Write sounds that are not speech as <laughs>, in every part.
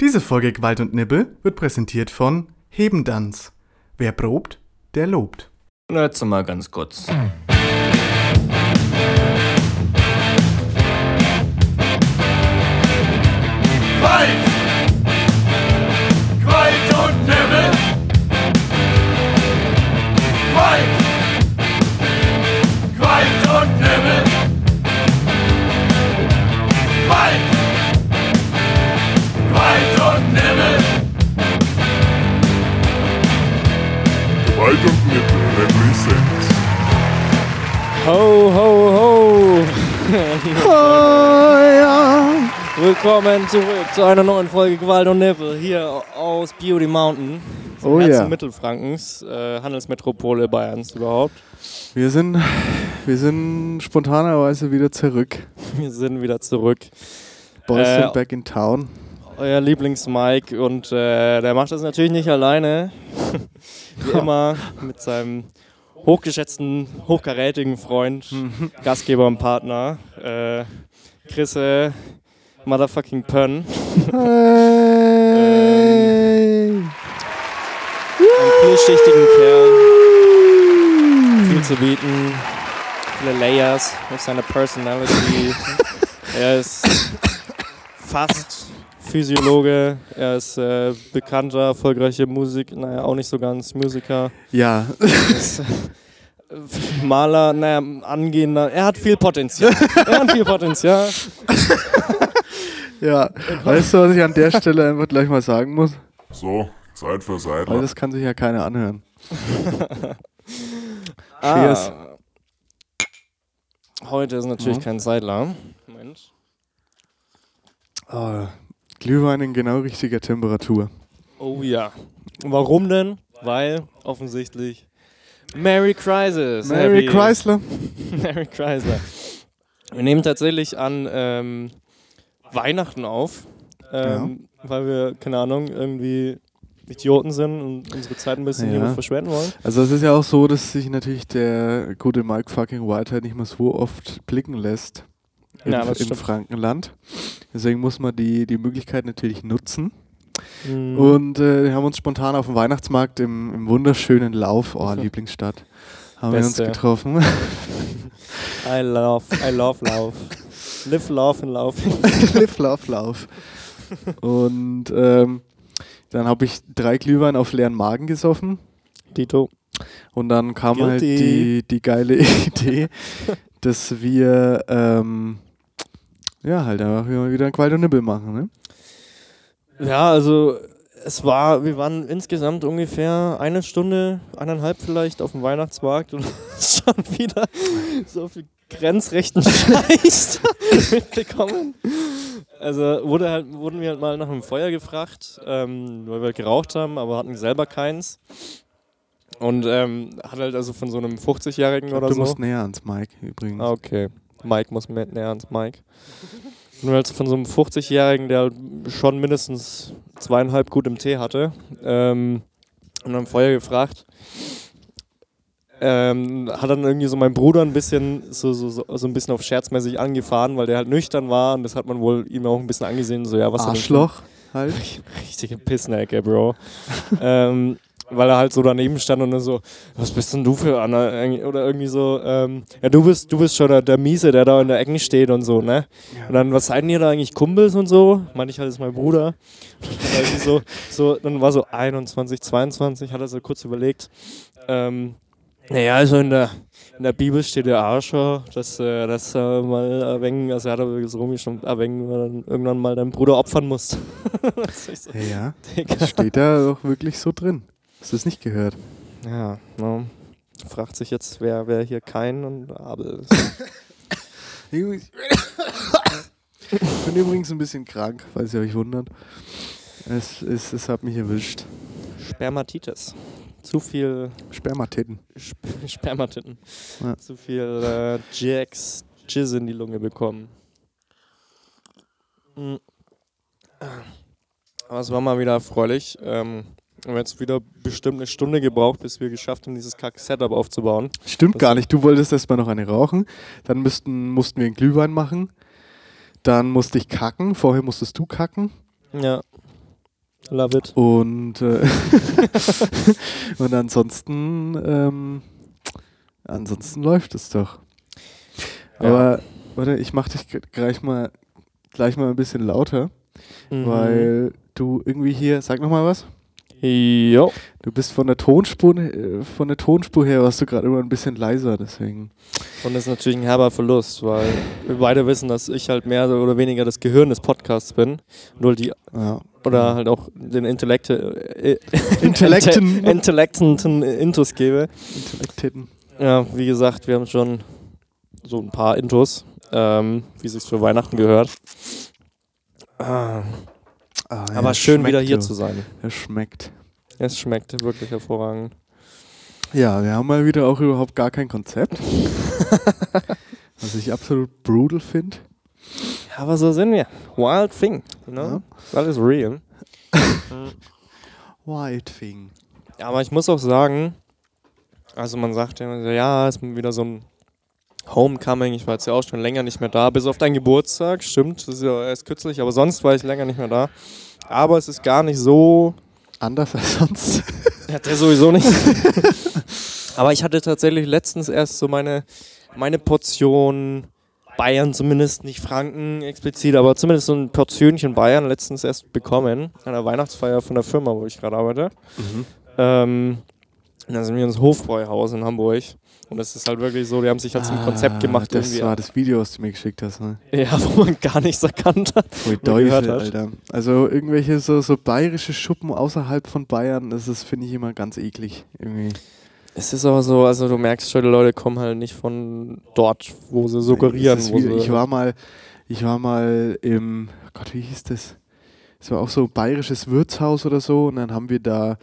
Diese Folge Gewalt und Nibbel wird präsentiert von Hebendanz. Wer probt, der lobt. Na, Jetzt mal ganz kurz. Qualt! Ho, ho, ho! <laughs> Willkommen zurück zu einer neuen Folge Gewalt und Nippel hier aus Beauty Mountain. Im Oh Herzen ja. Mittelfrankens, äh, Handelsmetropole Bayerns überhaupt. Wir sind, wir sind spontanerweise wieder zurück. Wir sind wieder zurück. Boys Äh, sind back in town. Euer Lieblings-Mike und äh, der macht das natürlich nicht alleine. <laughs> Wie <laughs> immer mit seinem hochgeschätzten, hochkarätigen Freund, Mhm. Gastgeber und Partner, äh, Chrisse Motherfucking Pön. Ähm, Einen vielschichtigen Kerl, viel zu bieten, viele Layers auf seiner Personality. <laughs> er ist fast Physiologe, er ist äh, bekannter, erfolgreicher Musik, naja, auch nicht so ganz Musiker. Ja, Ist, <laughs> äh, Maler, naja, angehender, er hat viel Potenzial. Er hat viel Potenzial. <laughs> ja. Weißt du, was ich an der Stelle einfach gleich mal sagen muss? So, Zeit für Weil Seidler. das kann sich ja keiner anhören. <laughs> Ah, Cheers. heute ist natürlich Mhm. kein Seidler. Moment. Oh, Glühwein in genau richtiger Temperatur. Oh ja. Warum denn? Weil offensichtlich Merry Crisis. Mary Chrysler. <laughs> Merry Chrysler. Wir nehmen tatsächlich an ähm, Weihnachten auf, ähm, weil wir, keine Ahnung, irgendwie Idioten sind und unsere Zeit ein bisschen Ja. hier verschwenden wollen. Also es ist ja auch so, dass sich natürlich der gute Mike fucking Whitehead nicht mehr so oft blicken lässt Ja, im stimmt. Frankenland. Deswegen muss man die, die Möglichkeit natürlich nutzen. Mhm. Und äh, wir haben uns spontan auf dem Weihnachtsmarkt im, im wunderschönen Lauf, oh Lieblingsstadt, haben wir uns Beste. getroffen. <laughs> I love, I love love. Live, love and love. <laughs> Live, Lauf, Lauf. Und ähm, dann habe ich drei Glühwein auf leeren Magen gesoffen. Dito. Und dann kam halt Guilty. die, die geile <laughs> Idee, dass wir ähm, ja halt einfach wieder ein Qualt und Nibbel machen. Ne? Ja, also es war, wir waren insgesamt ungefähr eine Stunde, eineinhalb vielleicht auf dem Weihnachtsmarkt und <laughs> schon wieder so viel grenzrechten <laughs> Scheiß mitbekommen. Also wurde halt, wurden wir halt mal nach einem Feuer gefragt, ähm, weil wir halt geraucht haben, aber hatten selber keins. Und ähm, hat halt also von so einem 50-Jährigen oder du so. musst näher ans Mike übrigens. Ah, okay. Mike muss näher ans Mike. Nur als von so einem 50-Jährigen, der halt schon mindestens zweieinhalb gut im Tee hatte, ähm, und am Feuer gefragt, ähm, hat dann irgendwie so mein Bruder ein bisschen so, so, so, so ein bisschen auf scherzmäßig angefahren, weil der halt nüchtern war und das hat man wohl ihm auch ein bisschen angesehen, so ja, was Arschloch halt. <laughs> Richtige Pissnecke, Bro. <laughs> ähm, weil er halt so daneben stand und dann so, was bist denn du für einer? Oder irgendwie so, ähm, ja, du bist, du bist schon der, der Miese, der da in der Ecke steht und so, ne? Und dann, was seid ihr da eigentlich, Kumpels und so? Meinte ich halt, das ist mein Bruder. <laughs> Irgendwie so, so, dann war so 21, 22, hat er so kurz überlegt. Ähm, naja, also in der, in der Bibel steht der Arscher, dass, äh, dass er mal erwähnen, also er hat aber so rumgestimmt, erwähnen, weil er dann irgendwann mal deinen Bruder opfern muss. <laughs> Das ist so, Ja. Digga. Das steht da doch wirklich so drin. Hast du es nicht gehört? Ja, ne? Fragt sich jetzt, wer, wer hier kein und Abel ist. <laughs> Ich bin übrigens ein bisschen krank, falls ihr euch wundert. Es, es, es hat mich erwischt. Spermatitis. Zu viel Spermatitten. Sp <laughs> Spermatitten. Ja. Zu viel äh, Jacks Jizz in die Lunge bekommen. Mm. Aber es war mal wieder erfreulich. Ähm, wir haben jetzt wieder bestimmt eine Stunde gebraucht, bis wir geschafft haben, dieses Kack-Setup aufzubauen. Stimmt Das- gar nicht. Du wolltest erstmal noch eine rauchen. Dann müssten, mussten wir einen Glühwein machen. Dann musste ich kacken. Vorher musstest du kacken. Ja. Love it. Und, äh, <laughs> und ansonsten, ähm, ansonsten läuft es doch. Ja. Aber, warte, ich mach dich gleich mal, gleich mal ein bisschen lauter, Mhm. weil du irgendwie hier, sag nochmal was. Jo. Du bist von der Tonspur, von der Tonspur her warst du gerade immer ein bisschen leiser, deswegen. Und das ist natürlich ein herber Verlust, weil wir beide wissen, dass ich halt mehr oder weniger das Gehirn des Podcasts bin. Halt die, Ja. oder halt auch den Intellekte, äh, Intellekten. <laughs> Inte- intellektenden Intus gebe. Intellektitten. Ja, wie gesagt, wir haben schon so ein paar Intus, ähm, wie sich's für Weihnachten gehört. Ah, Ah, ja, aber schön schmeckt, wieder hier du. zu sein. Es schmeckt. Es schmeckt wirklich hervorragend. Ja, wir haben mal wieder auch überhaupt gar kein Konzept. <laughs> was ich absolut brutal finde. Aber so sind wir. Wild thing, you know? Ja. Ist alles real. <laughs> Wild Thing. Aber ich muss auch sagen, also man sagt ja, immer so, ja, ist wieder so ein Homecoming. Ich war jetzt ja auch schon länger nicht mehr da, bis auf deinen Geburtstag, stimmt. Das ist ja erst kürzlich, aber sonst war ich länger nicht mehr da. Aber es ist gar nicht so. Anders als sonst. <laughs> Ja, der sowieso nicht. <laughs> aber ich hatte tatsächlich letztens erst so meine, meine Portion Bayern, zumindest nicht Franken explizit, aber zumindest so ein Portionchen Bayern letztens erst bekommen. An der Weihnachtsfeier von der Firma, wo ich gerade arbeite. Ähm, und dann sind wir ins Hofbräuhaus in Hamburg. Und das ist halt wirklich so, die haben sich halt zum Konzept gemacht. Ah, Das irgendwie. war das Video, was du mir geschickt hast. Ne? Ja, <laughs> wo man gar nichts erkannt hat. Voll Teufel, hat. Alter. Also irgendwelche so, so bayerische Schuppen außerhalb von Bayern, das ist, finde ich, immer ganz eklig. Irgendwie. Es ist aber so, also du merkst schon, die Leute kommen halt nicht von dort, wo sie suggerieren. Es Wo wieder, sie ich war mal, ich war mal im, Gott, wie hieß das? Es war auch so ein bayerisches Wirtshaus oder so und dann haben wir da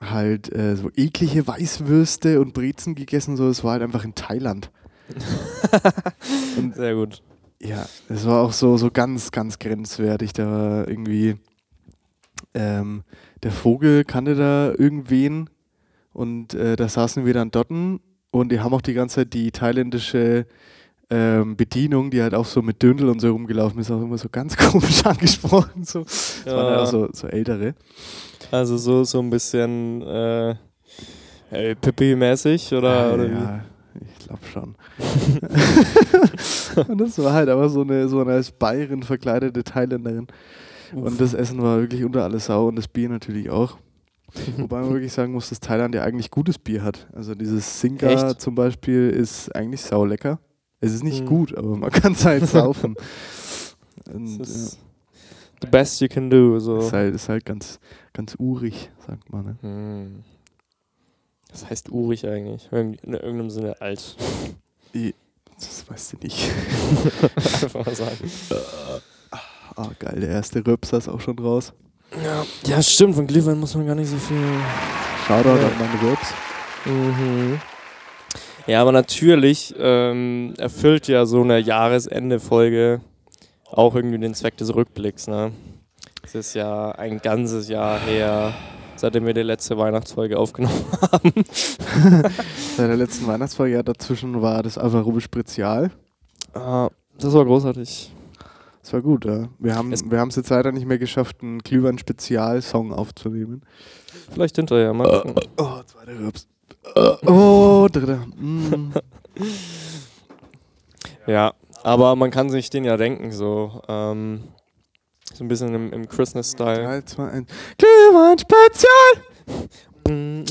halt äh, so eklige Weißwürste und Brezen gegessen, so es war halt einfach in Thailand. <laughs> Sehr gut. Ja, es war auch so, so ganz, ganz grenzwertig. Da war irgendwie ähm, der Vogel kannte da irgendwen und äh, da saßen wir dann dort und die haben auch die ganze Zeit die thailändische ähm, Bedienung, die halt auch so mit Döndel und so rumgelaufen ist, auch immer so ganz <laughs> komisch angesprochen. So. Das waren ja auch so, so ältere. Also so, so ein bisschen äh, hey, Pippi-mäßig oder, Ah, oder wie? ja, ich glaube schon. <laughs> und das war halt aber so eine, so eine als Bayerin verkleidete Thailänderin. Und das Essen war wirklich unter alle Sau und das Bier natürlich auch. <laughs> Wobei man wirklich sagen muss, dass Thailand ja eigentlich gutes Bier hat. Also dieses Singa Echt? zum Beispiel ist eigentlich saulecker. Es ist nicht Hm. gut, aber man kann es halt <laughs> saufen. Und, Das ja, ist the best you can do. So. ist, halt, ist halt ganz, ganz urig, sagt man. Ne? Hm. Das heißt urig eigentlich. In irgendeinem Sinne alt. Das weißt du nicht. <laughs> Einfach mal sagen. Ah, geil, der erste Röpser ist auch schon raus. Ja. ja, stimmt. Von Glühwein muss man gar nicht so viel. Shoutout Ja. an meine Röps. Mhm. Ja, aber natürlich ähm, erfüllt ja so eine Jahresende-Folge auch irgendwie den Zweck des Rückblicks. Ne? Es ist ja ein ganzes Jahr her, seitdem wir die letzte Weihnachtsfolge aufgenommen <laughs> haben. Seit der letzten Weihnachtsfolge, ja, dazwischen war das Alvarobe Spezial. Ah, das war großartig. Das war gut, ja. Wir haben Es- wir jetzt leider nicht mehr geschafft, einen Glühwein-Spezial-Song aufzunehmen. Vielleicht hinterher, mal gucken. Oh, zweiter Röps. Oh, dritter. Mm. <laughs> Ja, aber man kann sich den ja denken, so. Ähm, so ein bisschen im, im Christmas-Style. 3, 2, 1. Glühwein-Spezial! Mm,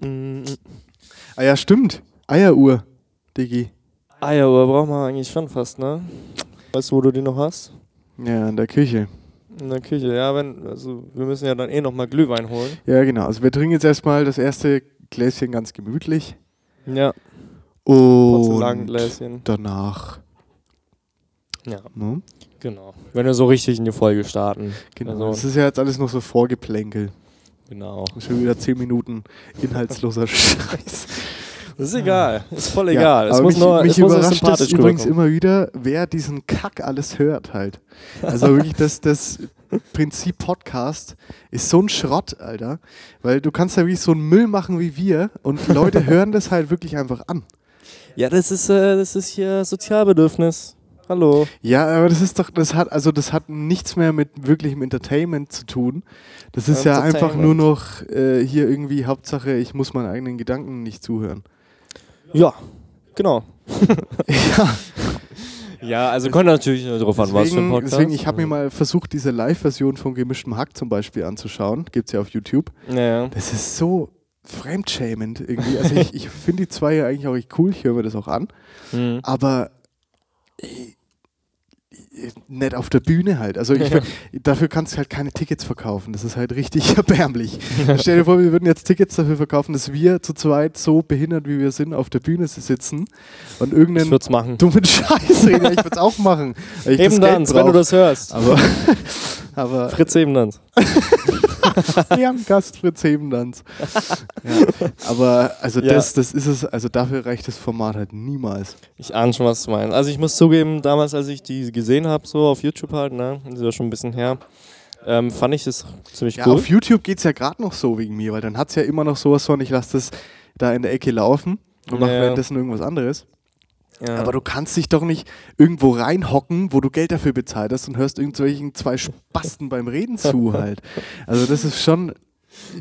mm. Ah ja, stimmt. Eieruhr, Diggi. Eieruhr braucht man eigentlich schon fast, ne? Weißt du, wo du die noch hast? Ja, in der Küche. In der Küche, ja, wenn, also wir müssen ja dann eh nochmal Glühwein holen. Ja, genau. Also wir trinken jetzt erstmal das erste Gläschen ganz gemütlich. Ja, Und danach. Ja, Ne? genau. Wenn wir so richtig in die Folge starten. Genau. Also- das ist ja jetzt alles noch so Vorgeplänkel. Genau. Schon wieder 10 Minuten inhaltsloser <laughs> Scheiß. Das ist egal. Ist voll Ja, egal. es aber muss mich, nur, mich es muss überrascht es sympathisch übrigens immer wieder, wer diesen Kack alles hört halt. Also wirklich, <laughs> das, das Prinzip Podcast ist so ein Schrott, Alter. Weil du kannst ja wirklich so einen Müll machen wie wir und Leute <laughs> hören das halt wirklich einfach an. Ja, das ist, äh, das ist hier Sozialbedürfnis. Hallo. Ja, aber das ist doch, das hat, also das hat nichts mehr mit wirklichem Entertainment zu tun. Das ist ja einfach nur noch äh, hier irgendwie Hauptsache, ich muss meinen eigenen Gedanken nicht zuhören. Ja, genau. <laughs> ja, Ja, also kommt natürlich darauf an, was für ein deswegen, Podcast. deswegen, ich habe mir mal versucht, diese Live-Version von gemischtem Hack zum Beispiel anzuschauen. Gibt es ja auf YouTube. Naja. Das ist so fremdschämend irgendwie. Also ich, ich finde die zwei ja eigentlich auch echt cool, ich höre mir das auch an. Mhm. aber äh, nicht auf der Bühne halt. Also ich, dafür kannst du halt keine Tickets verkaufen. Das ist halt richtig <laughs> erbärmlich. Stell dir vor, wir würden jetzt Tickets dafür verkaufen, dass wir zu zweit so behindert, wie wir sind, auf der Bühne sitzen und irgendeinen dummen <laughs> Scheiß reden. Ich würde es auch machen. Eben dann, wenn du das hörst. Aber, <laughs> aber Fritz Ebendanz. <laughs> wir haben Gast Fritz Hebendanz. ja. Aber also Ja. das, das ist es, also dafür reicht das Format halt niemals. Ich ahne schon, was du meinst. Also ich muss zugeben, damals, als ich die gesehen habe, so auf YouTube halt, ne, das ist ja schon ein bisschen her, ähm, fand ich das ziemlich Ja, cool. auf YouTube geht es ja gerade noch so wegen mir, weil dann hat es ja immer noch sowas von, ich lasse das da in der Ecke laufen und mache Ja. währenddessen irgendwas anderes. Ja. Aber du kannst dich doch nicht irgendwo reinhocken, wo du Geld dafür bezahlt hast und hörst irgendwelchen zwei Spasten beim Reden zu <laughs> halt. Also das ist schon,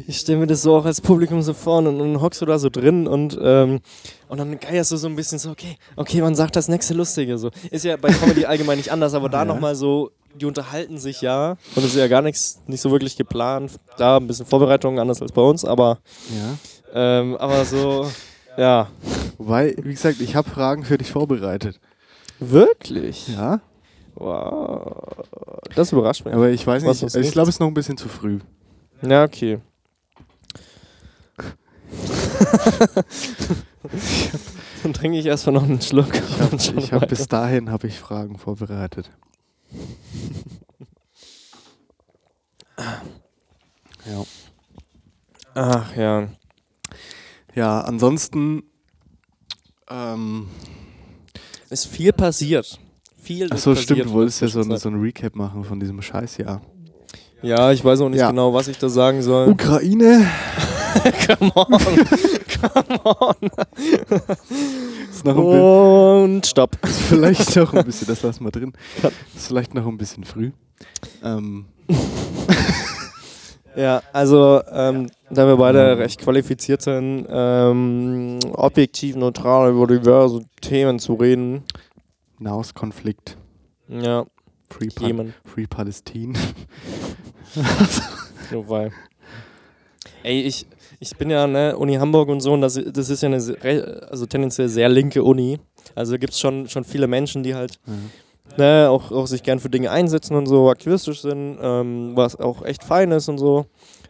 Ich stelle mir das so auch als Publikum so vor und dann hockst du da so drin und, ähm, und dann geierst du so ein bisschen so, okay, okay, man sagt das nächste Lustige. So. Ist ja bei Comedy allgemein nicht anders, aber da Ja. nochmal so, die unterhalten sich ja und es ist ja gar nichts, nicht so wirklich geplant. Da ein bisschen Vorbereitung anders als bei uns, aber, ja. ähm, aber so, <laughs> ja. Wobei, wie gesagt, ich habe Fragen für dich vorbereitet. Wirklich? Ja, Wow. Das überrascht mich. aber ich weiß Was nicht, uns ich glaube, es ist noch ein bisschen zu früh. Ja, okay. <laughs> Dann trinke ich erstmal noch einen Schluck. Ich habe hab bis dahin habe ich Fragen vorbereitet. <laughs> Ja. Ach ja. Ja, ansonsten ähm, Ist viel passiert. Viel ist Achso, passiert stimmt, wolltest ja so, ein- so ein Recap machen von diesem Scheißjahr. Ja, ich weiß auch nicht Ja. genau, was ich da sagen soll. Ukraine <laughs> Come on. Come on. Und stopp. ist vielleicht <laughs> noch ein bisschen, das lassen wir drin. Ist vielleicht noch ein bisschen früh. Ähm, <laughs> Ja, also, ähm, da wir beide recht qualifiziert sind, ähm, objektiv, neutral über diverse Themen zu reden. Nahostkonflikt, Ja, Free, pa Themen. Free Palestine. <laughs> Nur weil. Ey, ich, ich bin ja, ne, Uni Hamburg und so, und das, das ist ja eine also tendenziell sehr linke Uni. Also gibt es schon, schon viele Menschen, die halt ne, auch, auch sich gern für Dinge einsetzen und so aktivistisch sind, ähm, was auch echt fein ist und so.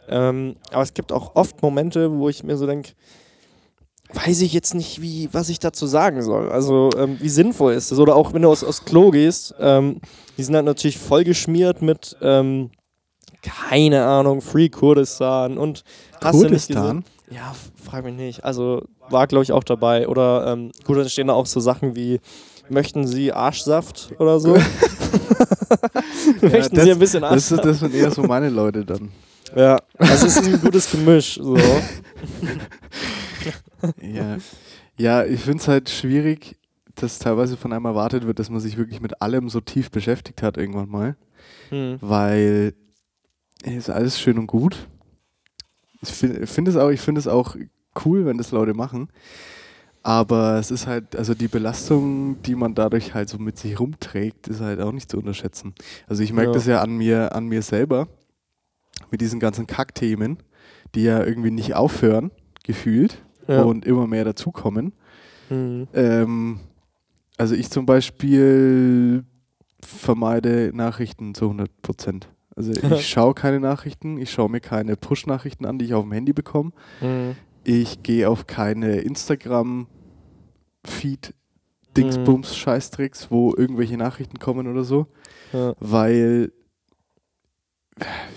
Ähm, aber es gibt auch oft Momente, wo ich mir so denke, weiß ich jetzt nicht, wie, was ich dazu sagen soll. Also ähm, wie sinnvoll ist das? Oder auch wenn du aus, aus Klo gehst, ähm, die sind halt natürlich vollgeschmiert mit, ähm, keine Ahnung, Free Kurdistan und hast du nicht Kurdistan? Ja, frag mich nicht. Also war, glaube ich, auch dabei. Oder ähm, gut, dann stehen da auch so Sachen wie, möchten Sie Arschsaft oder so? <laughs> <laughs> möchten das- Sie ein bisschen Das, Arschsaft? ist, das sind eher so meine Leute dann. Ja, also es ist ein gutes Gemisch. So. <laughs> Ja, ja ich finde es halt schwierig, dass teilweise von einem erwartet wird, dass man sich wirklich mit allem so tief beschäftigt hat irgendwann mal. Hm. weil ist alles schön und gut. Ich finde find es auch, ich finde es auch cool, wenn das Leute machen. Aber es ist halt, also die Belastung, die man dadurch halt so mit sich rumträgt, ist halt auch nicht zu unterschätzen. Also ich merke Ja. das ja an mir, an mir selber mit diesen ganzen Kackthemen, die ja irgendwie nicht aufhören, gefühlt, Ja. und immer mehr dazukommen. Hm. Ähm, also ich zum Beispiel vermeide Nachrichten zu 100 Prozent. Also <laughs> ich schaue keine Nachrichten, ich schaue mir keine Push-Nachrichten an, die ich auf dem Handy bekomme. Hm. Ich gehe auf keine Instagram-Feed, Dingsbums, Scheißtricks, wo irgendwelche Nachrichten kommen oder so, Ja. weil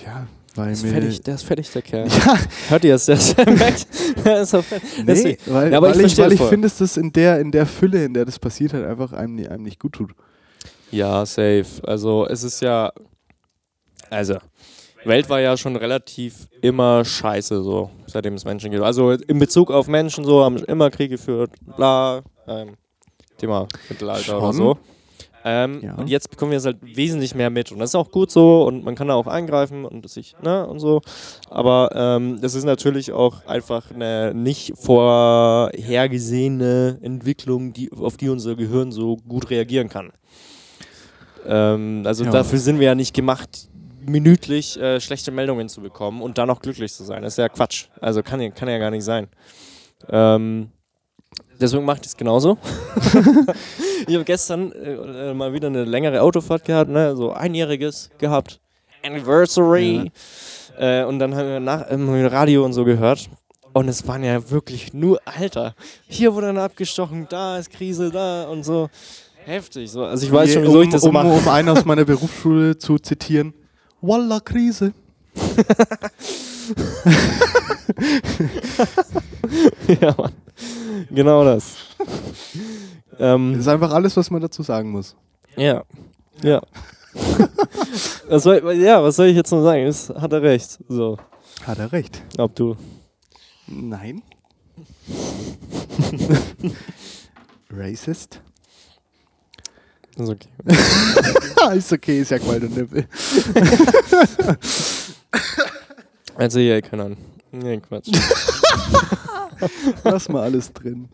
ja, weil Der ist fertig, der ist fertig, der Kerl. ja, Hört ihr es? Der ist, <laughs> <laughs> der ist so nee, weil, Ja, aber ich weil ich, weil ich finde, dass das in der, in der Fülle, in der das passiert, halt einfach einem, einem nicht gut tut. Ja, safe. Also es ist ja, also Welt war ja schon relativ immer scheiße so, seitdem es Menschen gibt. Also in Bezug auf Menschen so haben immer Krieg geführt, bla, ähm, Thema Mittelalter oder Schon. so. Ähm, Ja. Und jetzt bekommen wir es halt wesentlich mehr mit. Und das ist auch gut so und man kann da auch eingreifen und sich, ne, und so. Aber ähm, das ist natürlich auch einfach eine nicht vorhergesehene Entwicklung, die, auf die unser Gehirn so gut reagieren kann. Ähm, also Ja. dafür sind wir ja nicht gemacht, minütlich äh, schlechte Meldungen zu bekommen und dann auch glücklich zu sein. Das ist ja Quatsch. Also kann, ja- kann ja gar nicht sein. Ähm, deswegen mache ich es genauso. <laughs> ich habe gestern äh, mal wieder eine längere Autofahrt gehabt, ne? so einjähriges gehabt. Anniversary. Äh, und dann haben wir nach, ähm, Radio und so gehört. Und es waren ja wirklich nur, Alter, hier wurde dann abgestochen, da ist Krise, da und so. Heftig. So. Also ich weiß schon, wieso um, ich das um, mache. Um einen aus meiner Berufsschule zu zitieren. Walla Krise. <laughs> <laughs> ja, Mann. Genau das. Das ähm, ist einfach alles, was man dazu sagen muss. ja. Ja. <laughs> was soll, ja, was soll ich jetzt noch sagen? Das hat er recht. So, Hat er recht. ob du. Nein. <laughs> Racist? Ist okay. <laughs> ist okay, sag mal, du Nippel. Also hier, keine Ahnung. Nee, Quatsch. <laughs> Lass mal alles drin.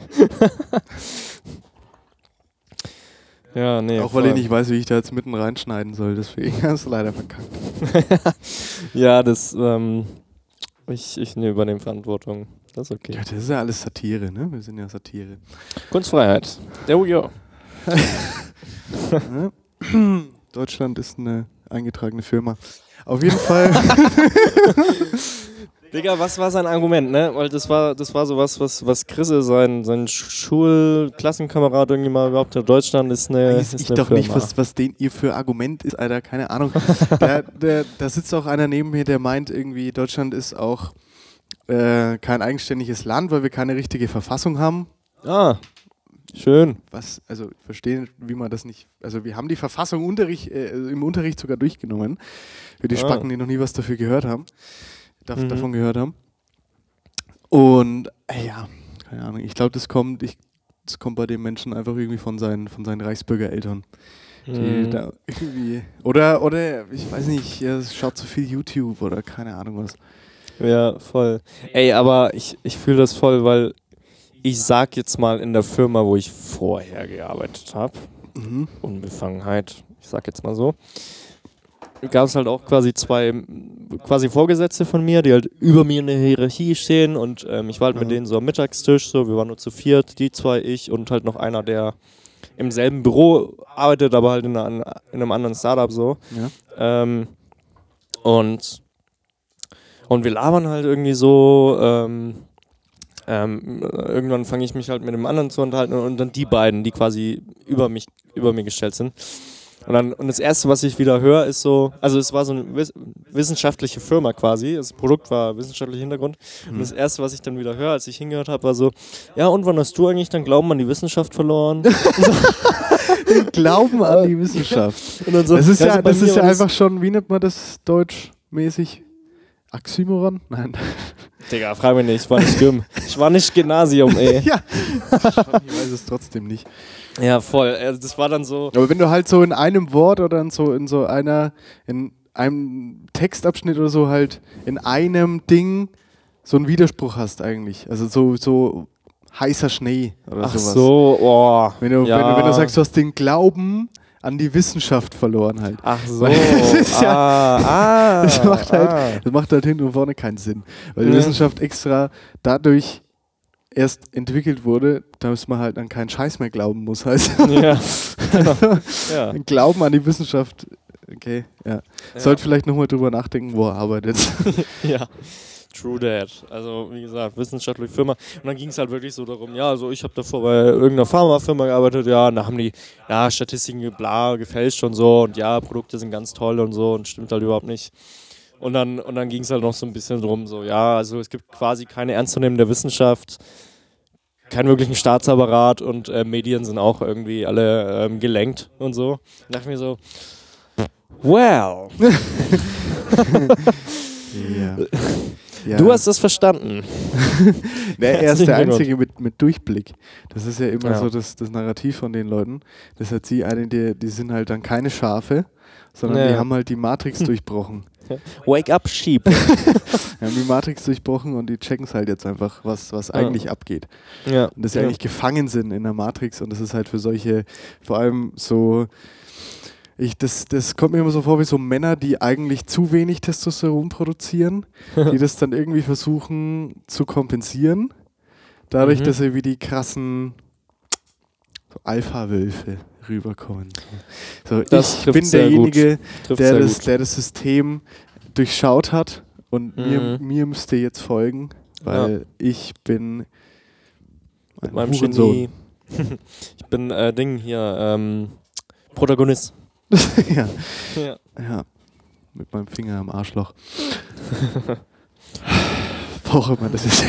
Ja, nee. Auch weil ich voll. nicht weiß, wie ich da jetzt mitten reinschneiden soll. Deswegen <laughs> hast du leider verkackt. <laughs> Ja, das, ähm, ich, ich ne, übernehme Verantwortung. Das ist okay. Ja, das ist ja alles Satire, ne? Wir sind ja Satire. Kunstfreiheit. There we go. Deutschland ist eine eingetragene Firma. Auf jeden Fall. Digga, was war sein Argument, ne? Weil das war, das war sowas, was, was Chrisse, sein, sein Schulklassenkamerad irgendwie mal überhaupt hat. Deutschland ist eine, Weiß ist ich eine doch nicht, Firma. was, was den ihr für Argument ist, Alter. Keine Ahnung. <laughs> da, der, da sitzt auch einer neben mir, der meint irgendwie, Deutschland ist auch äh, kein eigenständiges Land, weil wir keine richtige Verfassung haben. Ah, schön. Was, also ich verstehe, wie man das nicht. Also wir haben die Verfassung Unterricht, äh, im Unterricht sogar durchgenommen. Für die Ah. Spacken, die noch nie was dafür gehört haben. Dav Mhm. Davon gehört haben. Und äh, ja, keine Ahnung. Ich glaube, das kommt, ich, das kommt bei den Menschen einfach irgendwie von seinen, von seinen Reichsbürgereltern. Die Mhm. da irgendwie. Oder, oder, ich weiß nicht, er schaut zu viel YouTube oder keine Ahnung was. Ja, voll. Ey, aber ich, ich fühle das voll, weil ich sag jetzt mal in der Firma, wo ich vorher gearbeitet habe, Mhm. Unbefangenheit, ich sag jetzt mal so, gab es halt auch quasi zwei quasi Vorgesetzte von mir, die halt über mir in der Hierarchie stehen und ähm, ich war halt mit Mhm. denen so am Mittagstisch, so wir waren nur zu viert, die zwei, ich und halt noch einer, der im selben Büro arbeitet, aber halt in, einer, in einem anderen Startup so. Ja. Ähm, und, und wir labern halt irgendwie so. Ähm, ähm, irgendwann fange ich mich halt mit dem anderen zu unterhalten und dann die beiden, die quasi über mich, über mir gestellt sind. Und, dann, und das erste, was ich wieder höre, ist so, also es war so eine wiss wissenschaftliche Firma quasi, das Produkt war wissenschaftlicher Hintergrund. Und das erste, was ich dann wieder höre, als ich hingehört habe, war so, ja und wann hast du eigentlich dann Glauben an die Wissenschaft verloren? <laughs> <laughs> Glauben an die Wissenschaft. Und dann so, Das ist ja, also das ist ja einfach schon, wie nennt man das deutschmäßig? Oxymoron? Nein. Digga, frag mich nicht, ich war nicht dumm. Ich war nicht Gymnasium, ey. <laughs> ja. Ich weiß es trotzdem nicht. Ja, voll. Also das war dann so. Aber wenn du halt so in einem Wort oder in so, in so einer, in einem Textabschnitt oder so halt in einem Ding so einen Widerspruch hast eigentlich. Also so, so heißer Schnee oder Ach sowas. so, oh. Wenn du, ja. wenn, du, wenn du sagst, du hast den Glauben an die Wissenschaft verloren halt. Ach so. <laughs> Das ist ja- ah, ah, Das macht halt, ah. das macht halt hinten und vorne keinen Sinn. Weil die Ja. Wissenschaft extra dadurch erst entwickelt wurde, dass man halt an keinen Scheiß mehr glauben muss. Heißt <laughs> Ja. <laughs> Ja. Glauben an die Wissenschaft. Okay, ja. Sollte vielleicht nochmal drüber nachdenken, wo er arbeitet. <laughs> ja. True that. Also, wie gesagt, wissenschaftliche Firma. Und dann ging es halt wirklich so darum, ja, also ich habe davor bei irgendeiner Pharmafirma gearbeitet, ja, und da haben die, ja, Statistiken bla, gefälscht und so und ja, Produkte sind ganz toll und so und stimmt halt überhaupt nicht. Und dann, und dann ging es halt noch so ein bisschen drum, so, ja, also es gibt quasi keine ernstzunehmende Wissenschaft, keinen wirklichen Staatsapparat und äh, Medien sind auch irgendwie alle ähm, gelenkt und so. Und dachte ich mir so, well. ja. <laughs> Ja. Du hast es verstanden. Nee, er ist der. Einzige mit, mit Durchblick. Das ist ja immer Ja. so das, das Narrativ von den Leuten. Das hat sie eine, die, die sind halt dann keine Schafe, sondern Ja. die haben halt die Matrix durchbrochen. <laughs> Wake up, Sheep. <laughs> Die haben die Matrix durchbrochen und die checken es halt jetzt einfach, was, was Ja. eigentlich abgeht. ja. Und dass sie eigentlich gefangen sind in der Matrix und das ist halt für solche, vor allem so, ich, das, das kommt mir immer so vor wie so Männer, die eigentlich zu wenig Testosteron produzieren, die <laughs> das dann irgendwie versuchen zu kompensieren, dadurch, Mhm. dass sie wie die krassen Alpha-Wölfe rüberkommen. So, Das ich bin derjenige, der das, der das System durchschaut hat und mir, Mhm. mir müsst ihr jetzt folgen, weil ich bin Mit ein meinem. Genie. <laughs> ich bin äh, Ding hier, ähm, Protagonist. <laughs> ja, Ja. ja, mit meinem Finger am Arschloch. <laughs> Auch immer das ist.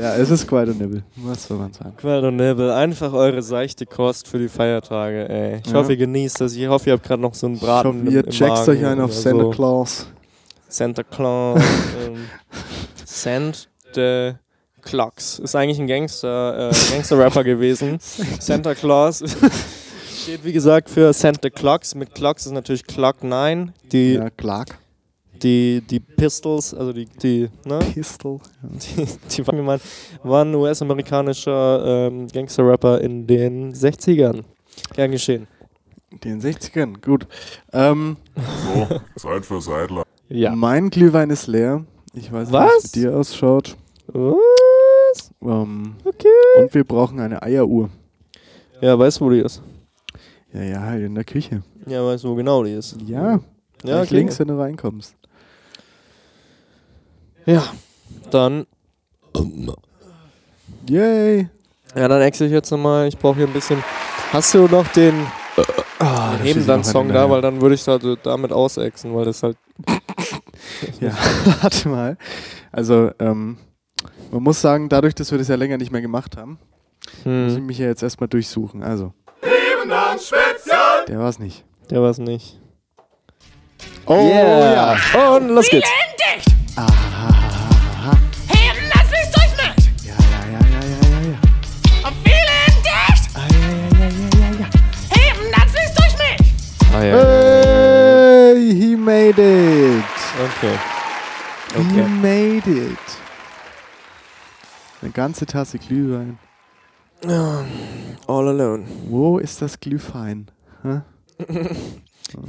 Ja, es ist quite a nibble. Was soll man sagen? Quell und Nebel, einfach eure seichte Kost für die Feiertage, ey. Ich Ja. hoffe, ihr genießt das. Ich hoffe, ihr habt gerade noch so einen Ich Braten. hoffe, ihr im, im checkt Magen euch ein auf Santa so. Claus. Santa Claus. ähm, Sand the Clocks. Ist eigentlich ein Gangster, äh, Gangster-Rapper gewesen. Santa Claus <laughs> steht, wie gesagt, für Santa Clocks. Mit Clocks ist natürlich Clock 9. Die, Ja, Clark. Die, die Pistols, also die, die, ne? Pistol. Ja. <laughs> Die, die waren, gemeint, war ein US-amerikanischer ähm, Gangster-Rapper in den 60ern. Gern geschehen. Den 60ern, gut. Ähm, So, Zeit für Seidler. Ja. Mein Glühwein ist leer. Ich weiß nicht, wie es dir ausschaut. Was? Ähm, Okay. und wir brauchen eine Eieruhr. Ja, weißt du, wo die ist? Ja, ja, halt in der Küche. Ja, weißt du, wo genau die ist? Ja, Ja, okay. links, wenn du reinkommst. Ja. Dann, Yay! ja, dann exe ich jetzt nochmal. Ich brauche hier ein bisschen. Hast du noch den Ah, Wir nehmen dann Song da, weil dann würde ich da, damit ausexen, weil das halt. <laughs> Ja, <laughs> warte mal. Also, ähm, man muss sagen, dadurch, dass wir das ja länger nicht mehr gemacht haben, muss ich Hm, mich ja jetzt erstmal durchsuchen. Also, Ebenang Spezial. der war's nicht. der war's nicht. Oh yeah. Und los geht's. Dicht! Heben, made it. Okay. Okay. made it. Eine ganze Tasse Glühwein. All alone. Wo ist das Glühwein? Hä? <laughs>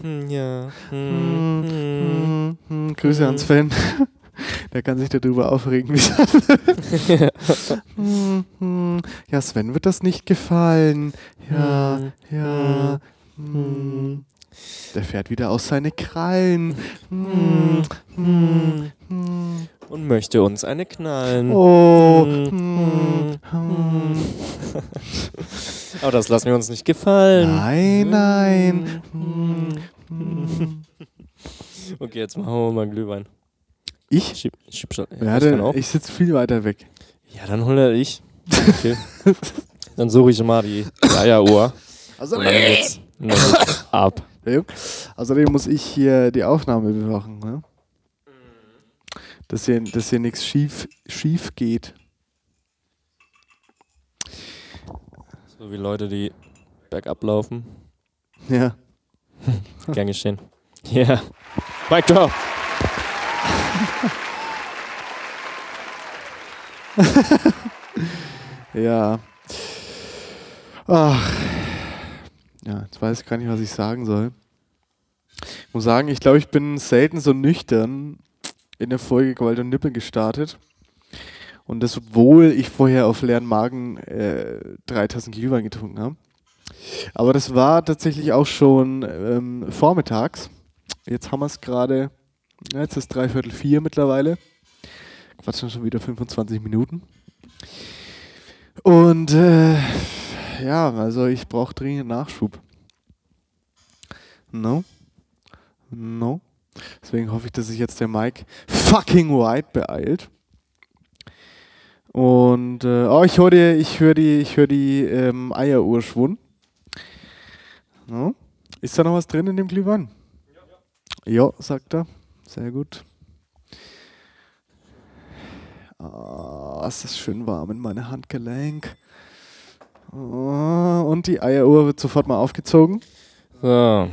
Hm, ja. Hm, Hm, hm. hm, hm. Grüße an Sven. <laughs> Der kann sich darüber aufregen, wie es <laughs> hm. Ja, Sven wird das nicht gefallen. Ja, ja. Der fährt wieder aus seine Krallen. Hm, hm, hm. Und möchte uns eine knallen. Oh. Hm, Hm, hm. Aber das lassen wir uns nicht gefallen. Nein, nein. Hm, hm. Okay, jetzt machen wir mal Glühwein. Ich? Schieb, schieb schon. Ja, denn auch. ich sitze viel weiter weg. Ja, dann hol er ich. Okay. dann suche ich mal die Eieruhr. Also, dann und dann geht's ab. Außerdem muss ich hier die Aufnahme bewachen, ne? Dass hier, dass hier nichts schief, schief geht. So wie Leute, die bergab laufen. Ja. <laughs> Gern geschehen. Ja. Yeah. Mic drop. <laughs> Ja. Ach. Ja, jetzt weiß ich gar nicht, was ich sagen soll. Ich muss sagen, ich glaube, ich bin selten so nüchtern in der Folge Gewalt und Nippel gestartet. Und das, obwohl ich vorher auf leeren Magen äh, drei Tassen Glühwein getrunken habe. Aber das war tatsächlich auch schon ähm, vormittags. Jetzt haben wir es gerade, ja, jetzt ist dreiviertel vier mittlerweile. Quatschen schon wieder 25 Minuten. Und äh, ja, also ich brauche dringend Nachschub. No? No? Deswegen hoffe ich, dass sich jetzt der Mike fucking White beeilt. Und äh, oh, ich höre die, ich höre die, ich höre die ähm, Eieruhr schwund. No? Ist da noch was drin in dem Glühwein? Ja, sagt er. Sehr gut. Ah, ist das schön warm in meine Handgelenk. Und die Eieruhr wird sofort mal aufgezogen. So.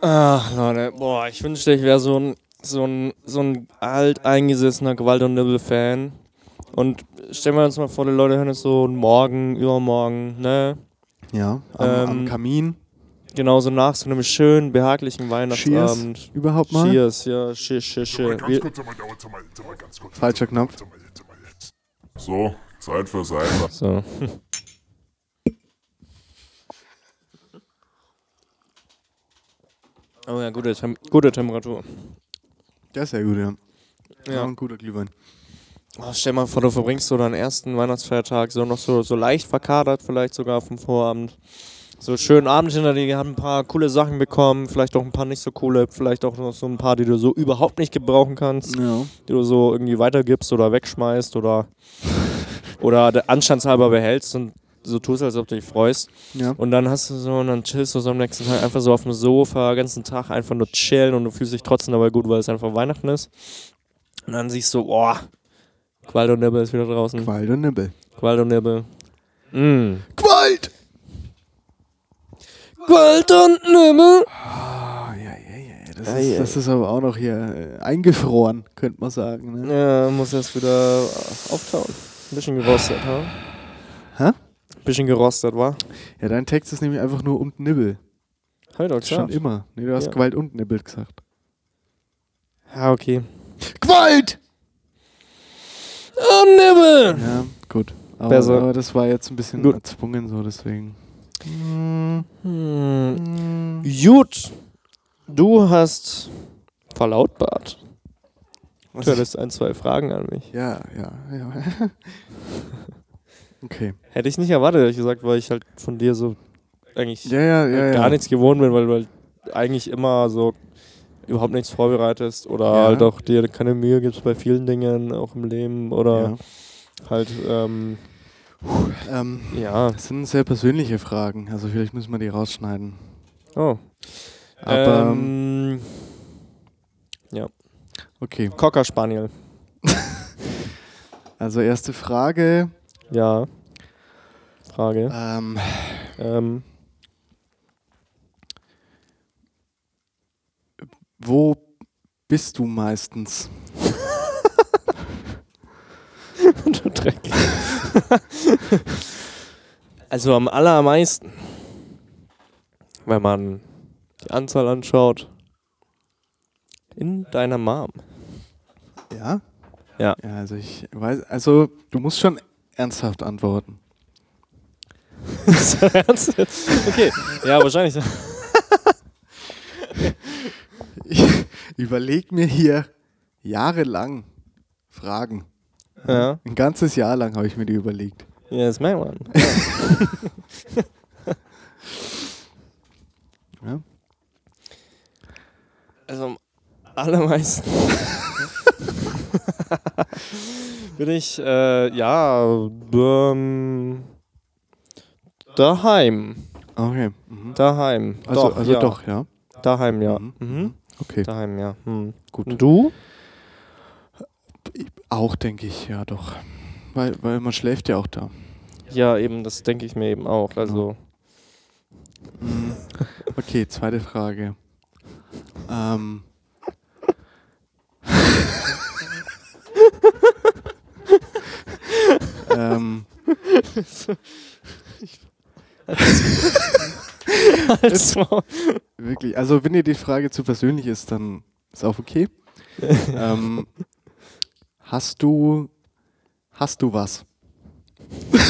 Ach, Leute, boah, ich wünschte, ich wäre so ein, so ein, so ein alteingesessener Gewalt- und Nibbel-Fan. Und stellen wir uns mal vor, die Leute hören es so morgen, übermorgen, ne? Ja, am, am Ähm, Kamin. Genauso nach so einem schönen, behaglichen Weihnachtsabend. Überhaupt mal. Cheers, ja, cheers, cheers, cheers. ganz kurz, mal, ganz kurz. Falscher Knopf. Sag mal, sag mal jetzt. So, Zeit für Seidler. so. <laughs> Oh ja, gute, Tem gute Temperatur. Der ist sehr gut, ja. Ja, Ja. ein guter Glühwein. Oh, stell mal vor, du verbringst so deinen ersten Weihnachtsfeiertag so noch so, so leicht verkadert, vielleicht sogar vom Vorabend. So schönen Abend hinter dir, gehabt, ein paar coole Sachen bekommen, vielleicht auch ein paar nicht so coole, vielleicht auch noch so ein paar, die du so überhaupt nicht gebrauchen kannst, Ja. die du so irgendwie weitergibst oder wegschmeißt oder, <laughs> oder der anstandshalber behältst und so tust, als ob du dich freust. Ja. Und dann hast du so, und dann chillst du so am nächsten Tag einfach so auf dem Sofa, den ganzen Tag einfach nur chillen und du fühlst dich trotzdem dabei gut, weil es einfach Weihnachten ist. Und dann siehst du, boah, Qualdo Nibbel ist wieder draußen. Qual und Nibbel. Qualdo Nibbel. Mm. Qualt! Qualt und Nibbel. Ah, ja, ja, ja. Das, Ja, ist, das ist aber auch noch hier äh, eingefroren, könnte man sagen. Ne? Ja, muss erst wieder auftauen. Ein bisschen gerostet, ha? Hä? Bisschen gerostet, wa? Ja, dein Text ist nämlich einfach nur und Nibbel. Halt doch Schon immer. Nee, du hast Ja. Qualt und Nibbel gesagt. Ja, okay. Qualt! Oh, Nibbel! Ja, gut. Aber, Besser. aber das war jetzt ein bisschen Gut. erzwungen, so deswegen. Hm. Gut. Du hast verlautbart. Du hattest ein, zwei Fragen an mich. Ja, ja, ja. <laughs> okay. Hätte ich nicht erwartet, ehrlich gesagt, weil ich halt von dir so eigentlich Ja, ja, ja. halt gar nichts gewohnt bin, weil du halt eigentlich immer so überhaupt nichts vorbereitest oder halt auch dir keine Mühe gibst bei vielen Dingen, auch im Leben oder halt, ähm, Ähm, ja. das sind sehr persönliche Fragen, also vielleicht müssen wir die rausschneiden. Oh. Aber ähm, okay, Cocker Spaniel. <laughs> also erste Frage. Ja. Frage. Ähm, Ähm, wo bist du meistens? <laughs> du Dreck. <laughs> also am allermeisten, wenn man die Anzahl anschaut, in deiner Mom. Ja? Ja. Ja, also ich weiß, also du musst schon ernsthaft antworten. <laughs> Okay, ja, wahrscheinlich. <laughs> Ich überleg mir hier jahrelang Fragen. Ja, Ein ganzes Jahr lang habe ich mir die überlegt. ja das merkt man. <laughs> Ja? Also am allermeisten <laughs> bin ich, äh, ja, ähm, daheim. Okay. Mhm. Daheim. Also, doch, also ja. doch, ja. Daheim, ja. Mhm. Mhm. Okay. Daheim, ja. Hm. Gut. Und du? Auch denke ich, ja doch. Weil, weil man schläft ja auch da. Ja, eben, das denke ich mir eben auch. Also, Mhm. Okay, zweite Frage. Ähm. ähm, Frau. wirklich, also wenn dir die Frage zu persönlich ist, dann ist auch okay. <laughs> ähm, hast du hast du was? <laughs>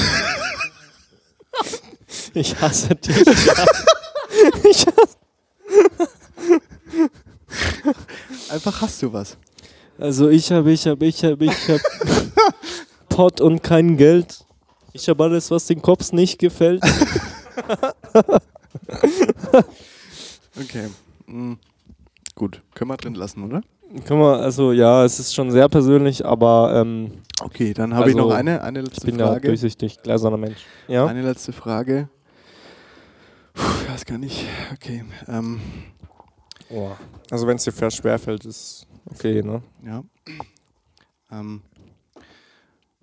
Ich hasse dich. <laughs> ich hasse Einfach hast du was. Also ich habe, ich habe, ich habe, ich habe <laughs> Pott und kein Geld. Ich habe alles, was den Cops nicht gefällt. Okay. Mhm. Gut, können wir drin lassen, oder? Kann man, also ja, es ist schon sehr persönlich, aber ähm, Okay, dann habe ich Also, noch eine, eine ich letzte bin ja Frage. durchsichtig, gläserner Mensch. Ja? Eine letzte Frage. Puh, ich weiß gar nicht. Okay. Ähm, Also wenn es dir fair schwerfällt, ist Okay, ne? Ja. Ähm.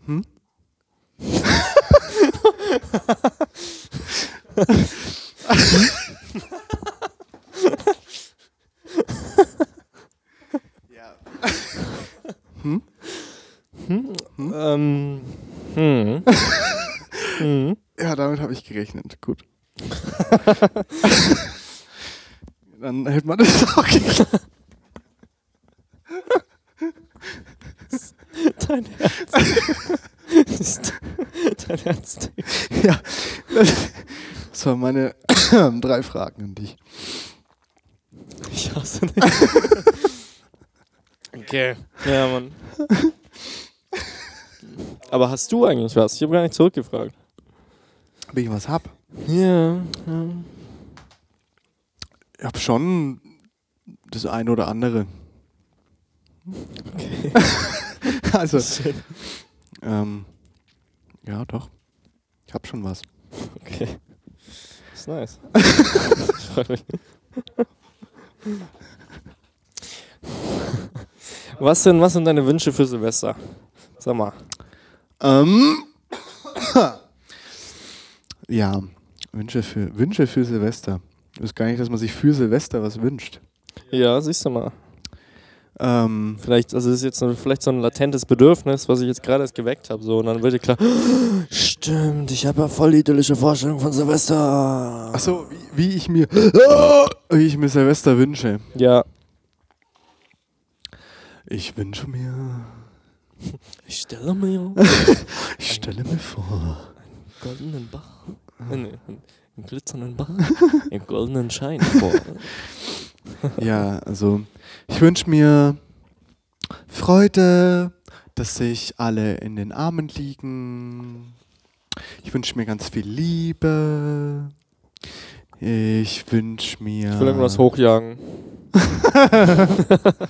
Hm? <laughs> <laughs> <laughs> Hm? Ähm, hm. hm. <laughs> Ja, damit habe ich gerechnet. Gut. <laughs> Dann hätte man das auch geklappt. Dein Herz. ist <laughs> dein Ernst? Ja. Das waren meine <coughs> drei Fragen an dich. Ich hasse dich. Okay. Ja, Mann. Aber hast du eigentlich was? Ich habe gar nicht zurückgefragt. Ob ich was hab? Ja. ja. Ich hab schon das eine oder andere. Okay. <laughs> Also, ähm, ja, doch. Ich hab schon was. Okay. Ist nice. <laughs> ich freu mich. Was sind, was sind deine Wünsche für Silvester? Sag mal. Ähm. <coughs> ja, Wünsche für, Wünsche für Silvester. Ich weiß gar nicht, dass man sich für Silvester was wünscht. Ja, siehst du mal. Ähm, Vielleicht, also das ist jetzt so, vielleicht so ein latentes Bedürfnis, was ich jetzt gerade erst geweckt habe. So, und dann wird dir klar, <gasps> stimmt, ich habe ja voll die idyllische Vorstellung von Silvester. achso, wie, wie ich mir <gasps> wie ich mir Silvester wünsche. Ja, Ich wünsche mir. ich stelle mir <laughs> Ich stelle mir vor. goldenen Bach, äh, nee, einen glitzernden Bach, <laughs> im goldenen Schein vor. <laughs> Ja, also ich wünsche mir Freude, dass sich alle in den Armen liegen. Ich wünsche mir ganz viel Liebe. Ich wünsche mir. Ich will irgendwas hochjagen. <laughs>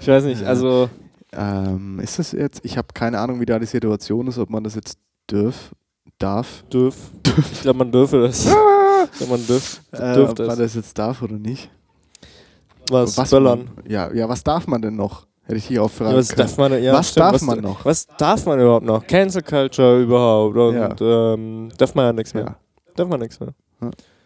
ich weiß nicht, also Ähm, ist das jetzt? Ich habe keine Ahnung, wie da die Situation ist, ob man das jetzt dürf, darf. dürf. Ich glaube, man dürfe das. Ich glaube, man dürf, Äh, ob man das jetzt darf oder nicht. Was? was Böllern. Man, ja, ja, was darf man denn noch? Hätte ich dich auch fragen Ja, was können. darf man, ja, Was stimmt, darf was, man noch? Was darf man überhaupt noch? Cancel Culture überhaupt. Und Ja. ähm, darf man ja nichts mehr. Ja. Darf man nichts mehr.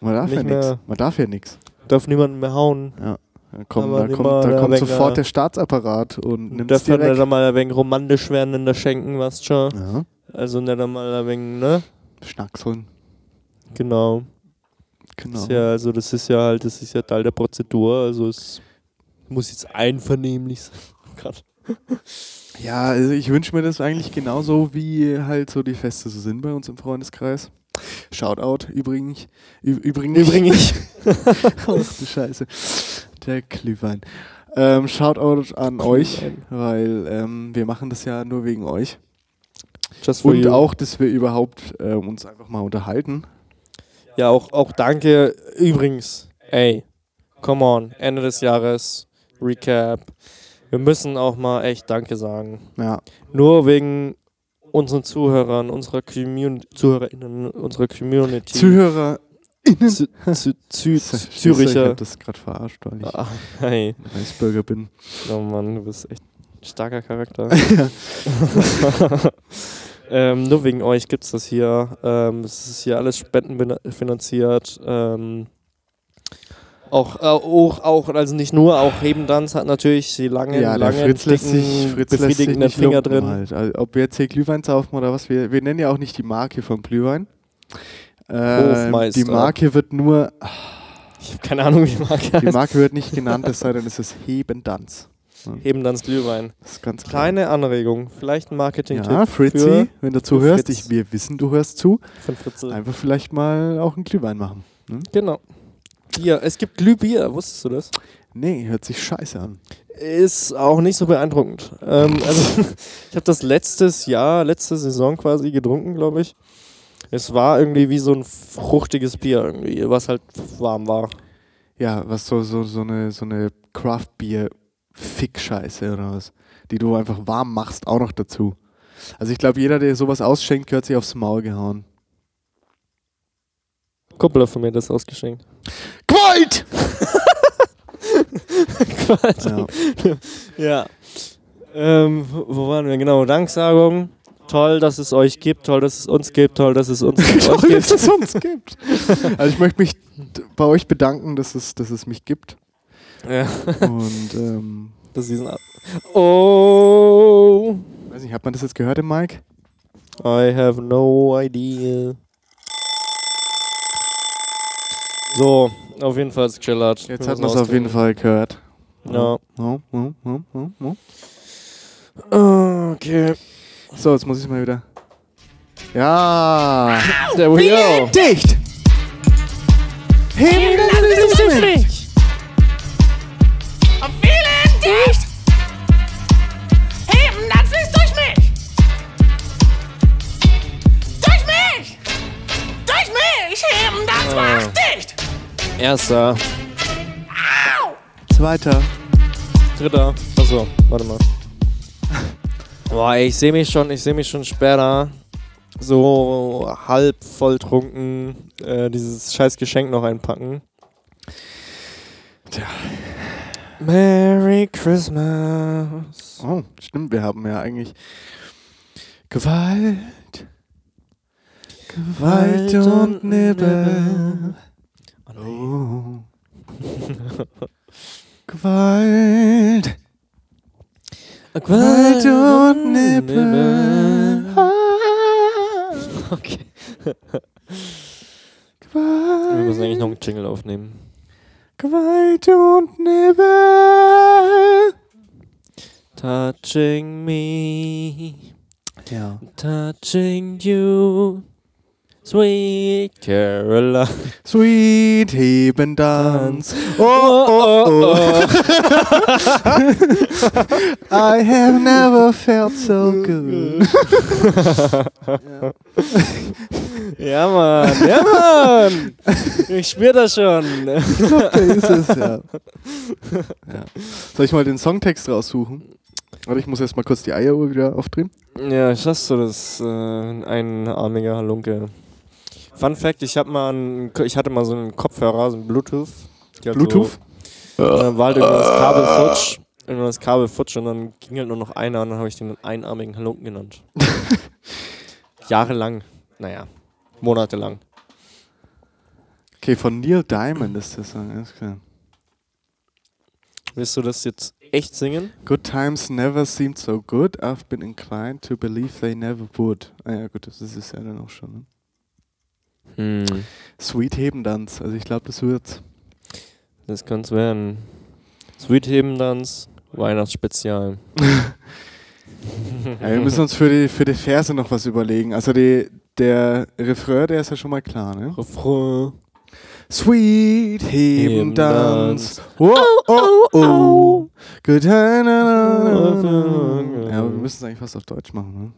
Man darf Nicht ja nichts. mehr- Man darf ja nichts. Darf niemanden mehr hauen. Da kommt, Aber da kommt, mal da kommt sofort der Staatsapparat und nimmt es Darf direkt. nicht einmal ein wenig romantisch werden in der Schenken, du schon? Ja, Also nicht einmal ein wenig, ne? Schnackseln. Genau. Genau. Ist ja, also das ist ja halt, das ist ja Teil der Prozedur. Also es muss jetzt einvernehmlich sein. <laughs> Ja, also ich wünsche mir das eigentlich genauso, wie halt so die Feste so sind bei uns im Freundeskreis. Shoutout übrigens. Übrigens. Übrigens. <laughs> Ach du Scheiße. Der Glühwein. Ähm, Shoutout an euch, weil ähm, wir machen das ja nur wegen euch. Just for Und you. auch, dass wir überhaupt ähm, uns einfach mal unterhalten. Ja, auch, auch danke. Übrigens, ey, come on, Ende des Jahres, Recap. Wir müssen auch mal echt Danke sagen. Ja, Nur wegen unseren Zuhörern, unserer Community, ZuhörerInnen, unserer Community. Zuhörer. Zu, zu, zu, <laughs> Ich Züricher. hab das gerade verarscht, weil ich Ah, hey, ein Reisbürger bin. oh Mann, du bist echt ein starker Charakter. <laughs> <laughs> ähm, nur wegen euch gibt es das hier. Ähm, es ist hier alles spendenfinanziert. Ähm, auch, äh, auch, auch, also nicht nur, auch Hebendanz hat natürlich die langen, Ja, der langen, Fritz lässt sich, dicken, Fritz lässt sich befriedigenden Finger drin. Halt. Also, ob wir jetzt hier Glühwein saufen oder was, wir, wir nennen ja auch nicht die Marke vom Glühwein. Hofmeister. die Marke wird nur, Ich habe keine Ahnung, wie die Marke die heißt. Marke wird nicht genannt, es sei denn, es ist Hebendanz. Hebendanz Glühwein. Das ist ganz klar. Kleine Anregung, vielleicht ein Marketing-Tipp Ja, Fritzi, wenn du zuhörst, ich, wir wissen, du hörst zu, von Fritzl. einfach vielleicht mal auch einen Glühwein machen. Ne? Genau. Bier. Es gibt Glühbier, wusstest du das? Nee, hört sich scheiße an. Ist auch nicht so beeindruckend. Ähm, also, <laughs> ich habe das letztes Jahr, letzte Saison quasi getrunken, glaube ich. Es war irgendwie wie so ein fruchtiges Bier irgendwie, was halt warm war. Ja, was so, so, so eine, so eine Craft-Bier-Fick-Scheiße oder was, die du einfach warm machst, auch noch dazu. Also ich glaube, jeder, der sowas ausschenkt, gehört sich aufs Maul gehauen. Kumpel hat von mir das ausgeschenkt. Gewalt! <laughs> Quasi. Ja. Ähm, wo waren wir? Genau, Danksagung. Toll, dass es euch gibt, toll, dass es uns gibt, toll, dass es uns <laughs> euch Toll, dass gibt. es uns gibt. <laughs> Also ich möchte mich bei euch bedanken, dass es, dass es mich gibt. Ja, Und ähm, dass diesen Ab Oh, weiß nicht, hat man das jetzt gehört im Mike? I have no idea. So, auf jeden Fall ist gechillert. Jetzt hat man es auf jeden. Fall gehört. Ja. Oh, oh, oh. Okay. So, jetzt muss ich mal wieder. Ja! There we go. Dicht! Heben, das ist durch mich. Und vielen dicht. Heben, das ist durch mich. Durch mich. Durch mich. Heben, das macht. Erster, Zweiter. dritter. Achso, warte mal. Boah, ich sehe mich schon, ich sehe mich schon später so halb volltrunken äh, dieses scheiß Geschenk noch einpacken. Tja. Merry Christmas. Oh, stimmt, wir haben ja eigentlich Gewalt. Gewalt und Nebel. Oh. <laughs> Gewalt. Gewalt und Nebel. Okay. Wir müssen Gewalt. eigentlich noch einen Jingle aufnehmen. Gewalt und Nebel. Touching me, Ja. touching you, sweet Caroline. Sweet Hebendanz. Oh, oh, oh. <laughs> I have never felt so good. <laughs> Ja, Mann, ja, Mann. Ich spür das schon. Da ist es, ja. <laughs> ja. Soll ich mal den Songtext raussuchen? Warte, ich muss erst mal kurz die Eieruhr wieder aufdrehen. Ja, schaffst du das, äh, ein armiger Halunke. Fun Fact, ich, mal einen, ich hatte mal so einen Kopfhörer, so einen Bluetooth. Bluetooth? So, und dann war halt irgendwann das Kabel futsch. Das Kabel futsch und dann ging halt nur noch einer und dann habe ich den einarmigen Halunken genannt. <laughs> Jahrelang. Naja, monatelang. Okay, von Neil Diamond ist der Song, alles klar. Willst du das jetzt echt singen? Good times never seemed so good. I've been inclined to believe they never would. Ah ja, gut, das ist es ja dann auch schon. Ne? Hm. Sweet Hebendanz, also ich glaube, das wird's. Das kann's werden. Sweet Hebendanz, Weihnachtsspezial. <laughs> Ja, wir müssen uns für die, für die Verse noch was überlegen. Also die, der Refrain, der ist ja schon mal klar, ne? Refrain. Sweet Hebendanz. Hebendanz. Oh, oh, oh. Good na, na, na. Ja, aber wir müssen es eigentlich fast auf Deutsch machen, ne?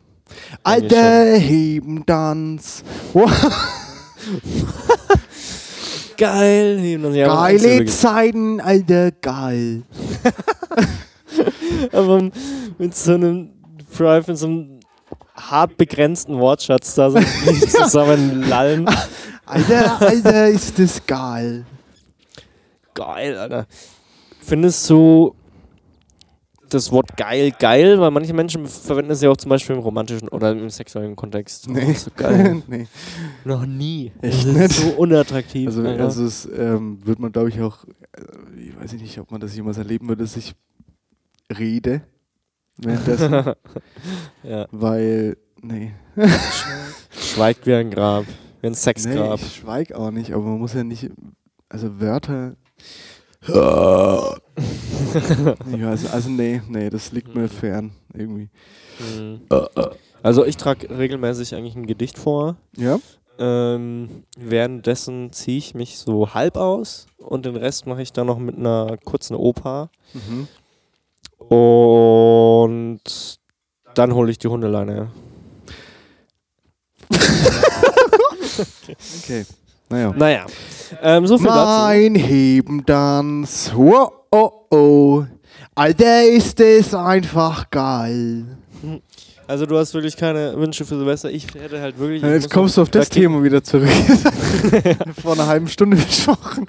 Alter Hebendanz. <laughs> Geil. Geile Zeiten, Alter, geil. <laughs> Aber mit so einem Drive, mit so einem hart begrenzten Wortschatz da so <laughs> nicht zusammen lallen. Alter, Alter, ist das geil. Geil, Alter. Findest du das Wort geil geil? Weil manche Menschen verwenden es ja auch zum Beispiel im romantischen oder im sexuellen Kontext. Nee. Oh, so geil. <laughs> nee. Noch nie. Echt das nicht? ist so unattraktiv. Also, Alter. also es ähm, wird man, glaube ich, auch, äh, ich weiß nicht, ob man das jemals erleben würde, dass ich rede währenddessen, <laughs> ja. weil, nee. Schweigt wie ein Grab. Wie ein Nee, Sexgrab. ich schweig auch nicht, aber man muss ja nicht, also Wörter. <laughs> <laughs> ja, also, also nee, nee, das liegt mir fern, irgendwie. Mhm. Also ich trage regelmäßig eigentlich ein Gedicht vor. Ja? Ähm, währenddessen ziehe ich mich so halb aus und den Rest mache ich dann noch mit einer kurzen Oper. Mhm. Und dann hole ich die Hundeleine. <laughs> Okay. Naja. Naja, ähm, so viel dazu. Mein Hebendanz. Oh, oh, oh. Alter, ist das einfach geil. Also du hast wirklich keine Wünsche für Silvester. Ich hätte halt wirklich. Ja, ich Jetzt kommst du auf das Thema wieder zurück. <laughs> Vor einer halben Stunde besprochen.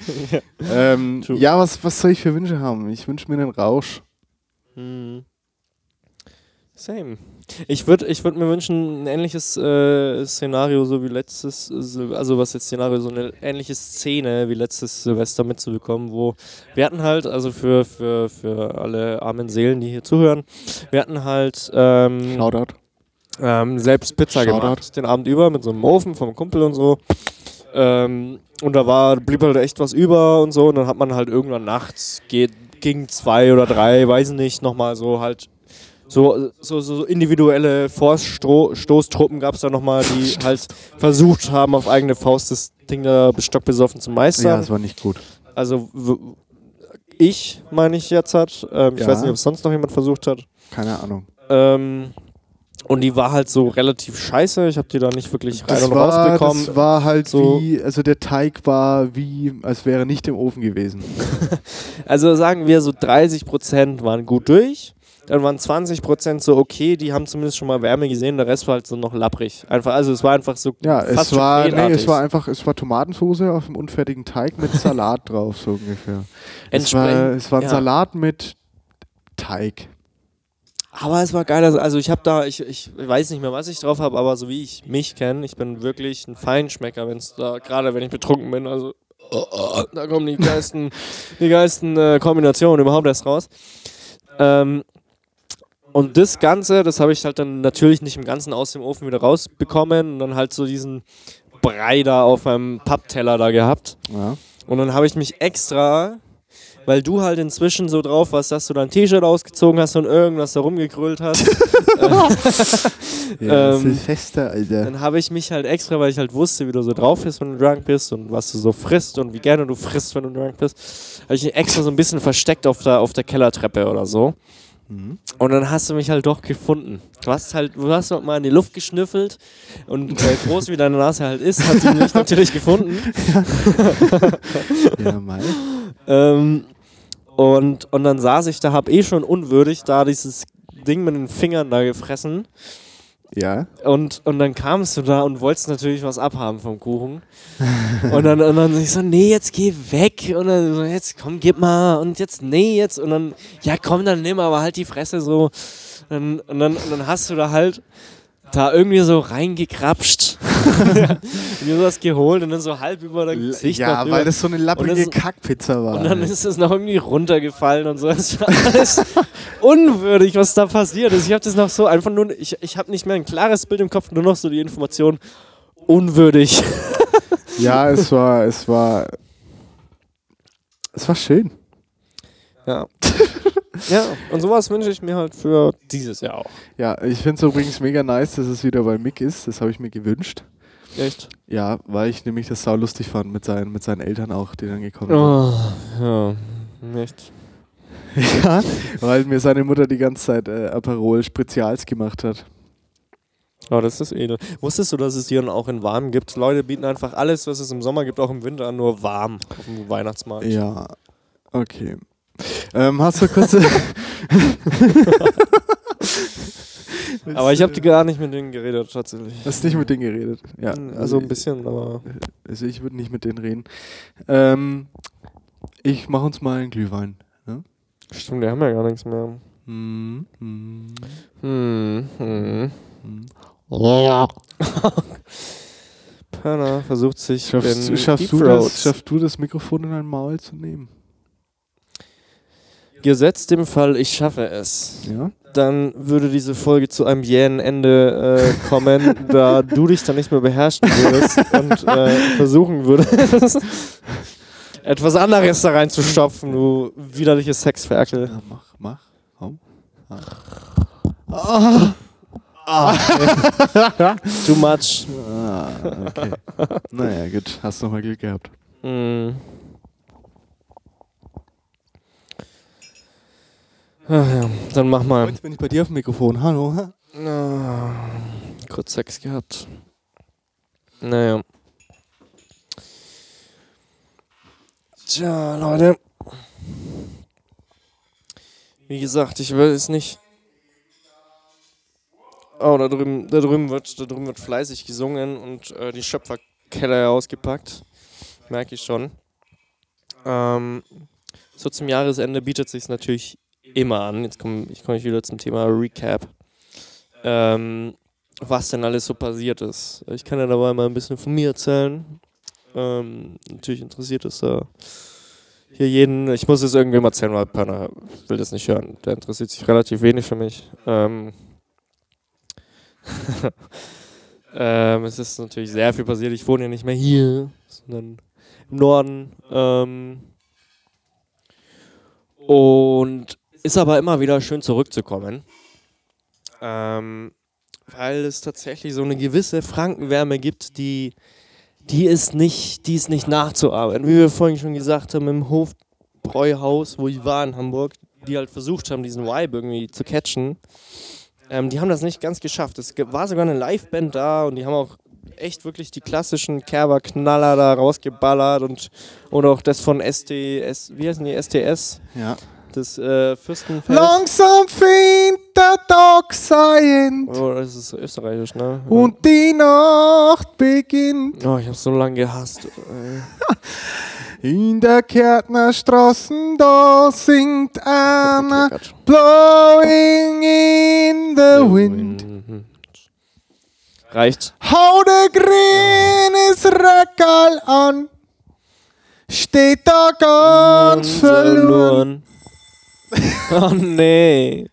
Ähm, True. ja, was, was soll ich für Wünsche haben? Ich wünsche mir einen Rausch. Hm. Same. Ich würde ich würd mir wünschen, ein ähnliches äh, Szenario, so wie letztes, also was jetzt Szenario, so eine ähnliche Szene wie letztes Silvester mitzubekommen, wo wir hatten halt, also für, für, für alle armen Seelen, die hier zuhören, wir hatten halt ähm, Shoutout. ähm, selbst Pizza Shoutout. gemacht, den Abend über mit so einem Ofen vom Kumpel und so. Ähm, und da war, blieb halt echt was über und so. Und dann hat man halt irgendwann nachts, geht, gegen zwei oder drei, weiß nicht, nochmal so halt. So, so, so individuelle Vorstoßtruppen gab es da nochmal, die <laughs> halt versucht haben, auf eigene Faust das Ding da stockbesoffen zu Ja, meistern. es war nicht gut. also ich, meine ich jetzt hat. Ähm, Ich Ja. weiß nicht, ob es sonst noch jemand versucht hat. Keine Ahnung. Ähm, und die war halt so relativ scheiße. Ich habe die da nicht wirklich rein Das und war, rausbekommen. das war halt So- wie, also der Teig war wie, als wäre nicht im Ofen gewesen. <laughs> Also sagen wir so 30% waren gut durch. Dann waren 20% so okay, die haben zumindest schon mal Wärme gesehen, der Rest war halt so noch lapprig. Einfach, also es war einfach so Ja, fast es war, nee, es war einfach, es war Tomatensoße auf dem unfertigen Teig mit Salat <laughs> drauf, so ungefähr. Es war, es war ein ja. Salat mit Teig. Aber es war geil. Also- Also ich habe da, ich, ich weiß nicht mehr, was ich drauf habe, aber so wie ich mich kenne, ich bin wirklich ein Feinschmecker, wenn es da, gerade wenn ich betrunken bin, also oh, oh, da kommen die geilsten, <laughs> die geilsten äh, Kombinationen überhaupt erst raus. Ähm, und das Ganze, das habe ich halt dann natürlich nicht im Ganzen aus dem Ofen wieder rausbekommen und dann halt so diesen Brei da auf meinem Pappteller da gehabt. Ja. Und dann habe ich mich extra, weil du halt inzwischen so drauf warst, dass du dein T-Shirt ausgezogen hast und irgendwas da rumgegrölt hast, <laughs> Ja, Ähm, Silvester, Alter. dann habe ich mich halt extra, weil ich halt wusste, wie du so drauf bist, wenn du drunk bist und was du so frisst und wie gerne du frisst, wenn du drunk bist, habe ich mich extra so ein bisschen versteckt auf der, auf der Kellertreppe oder so. Mhm. Und dann hast du mich halt doch gefunden. Du hast halt, du hast mal in die Luft geschnüffelt und äh, groß wie deine Nase halt ist, hat sie mich <laughs> natürlich gefunden. Ja, <laughs> mal. Ähm, und, und dann saß ich da, hab eh schon unwürdig da dieses Ding mit den Fingern da gefressen. Ja. Und, und dann kamst du da und wolltest natürlich was abhaben vom Kuchen. und dann, und dann ich so, nee, jetzt geh weg. Und dann so, jetzt komm, gib mal. Und jetzt, nee, jetzt. Und dann, ja komm, dann nimm aber halt die Fresse so. Und, und, dann, und dann hast du da halt da irgendwie so reingekrapscht. <laughs> <laughs> und dir sowas geholt und dann so halb über dein Gesicht. Ja, weil das so eine lapprige das- Kackpizza war. Und dann ist es noch irgendwie runtergefallen und so. <laughs> Es war alles unwürdig, was da passiert ist. Ich habe das noch so einfach nur, ich, ich habe nicht mehr ein klares Bild im Kopf, nur noch so die Information unwürdig. ja, es war, es war, es war schön. Ja. Ja, und sowas wünsche ich mir halt für dieses Jahr auch. Ja, ich finde es übrigens mega nice, dass es wieder bei Mick ist. Das habe ich mir gewünscht. Echt? Ja, weil ich nämlich das sau lustig fand mit seinen, mit seinen Eltern auch, die dann gekommen sind. Oh, ja. Echt. <laughs> Ja, weil mir seine Mutter die ganze Zeit äh, Aperol Spezials gemacht hat. Oh, das ist edel. Wusstest du, dass es hier auch in warm gibt? Leute bieten einfach alles, was es im Sommer gibt, auch im Winter an, nur warm auf dem Weihnachtsmarkt. Ja, okay. Ähm, hast du kurz. <laughs> Aber ich habe gar nicht mit denen geredet, tatsächlich. Hast nicht mit denen geredet? Ja. Also ein bisschen, aber. Also ich würde nicht mit denen reden. Ähm, ich mache uns mal einen Glühwein. Ne? Stimmt, die haben ja gar nichts mehr. Hm, hm, Hm, hm. hm. <laughs> Perner versucht sich Schaffst, schaffst, du das, schaffst du das Mikrofon in dein Maul zu nehmen? Gesetzt dem Fall, ich schaffe es. Ja? Dann würde diese Folge zu einem jähen Ende äh, kommen, <laughs> da du dich dann nicht mehr beherrschen würdest und äh, versuchen würdest, <laughs> etwas anderes da reinzustopfen, du widerliches Sexferkel. ja mach, mach. Komm. Ah. <laughs> Too much. Ah, okay. naja, gut. Hast nochmal Glück gehabt. Hm. Ach ja, dann mach mal. Jetzt bin ich bei dir auf dem Mikrofon. Hallo. Ah, kurz Sex gehabt. Naja. Tja, Leute. Wie gesagt, ich will es nicht. Oh, da drüben, da drüben, wird, da drüben wird fleißig gesungen und äh, die Schöpferkeller ausgepackt. Merke ich schon. Ähm, so zum Jahresende bietet sich natürlich immer an. Jetzt komme ich, komm wieder zum Thema Recap. Ähm, was denn alles so passiert ist. Ich kann ja dabei mal ein bisschen von mir erzählen. Ähm, natürlich interessiert es da hier jeden. Ich muss es irgendwem erzählen, weil Pönner will das nicht hören. Der interessiert sich relativ wenig für mich. Ähm, <laughs> ähm, es ist natürlich sehr viel passiert. Ich wohne ja nicht mehr hier, sondern im Norden. Ähm, und ist aber immer wieder schön zurückzukommen. Ähm, weil es tatsächlich so eine gewisse Frankenwärme gibt, die, die, ist nicht, die ist nicht nachzuarbeiten. Wie wir vorhin schon gesagt haben, im Hofbräuhaus, wo ich war in Hamburg, die halt versucht haben, diesen Vibe irgendwie zu catchen. Ähm, die haben das nicht ganz geschafft. Es war sogar eine Liveband da und die haben auch echt wirklich die klassischen Kerber-Knaller da rausgeballert und, und auch das von STS, wie heißen die, STS, Ja. Das äh, Fürstenfest. Langsam fängt der Tag sein Oh, das ist österreichisch, ne? und die Nacht beginnt. Oh, ich hab so lange gehasst. <laughs> In der Kärtnerstraßen, da singt Quatsch. Blowing in the wind. Mhm. Reicht. Hau der grünes Reckerl an, steht da ganz verloren. <laughs> Oh nee.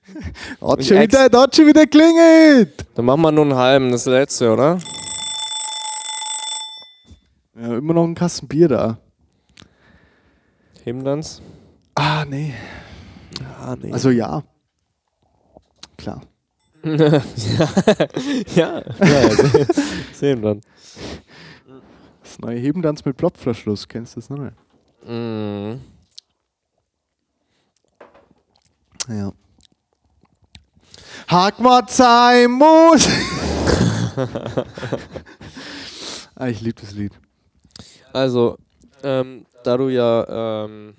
Hat schon wieder, hat schon wieder klingelt. Dann machen wir nur einen halben, das letzte, oder? Ja, immer noch ein Kasten Bier da. Heben dan's? Ah, nee. Ah, nee. Also ja. Klar. <laughs> ja, ja, ja se- <laughs> sehen dann. Das neue Hebendanz mit Plopverschluss, kennst du das noch nicht? Mhm. Ja. Hack mal sein muss. <laughs> ah, ich liebe das Lied. Also, ähm, da du ja, ähm,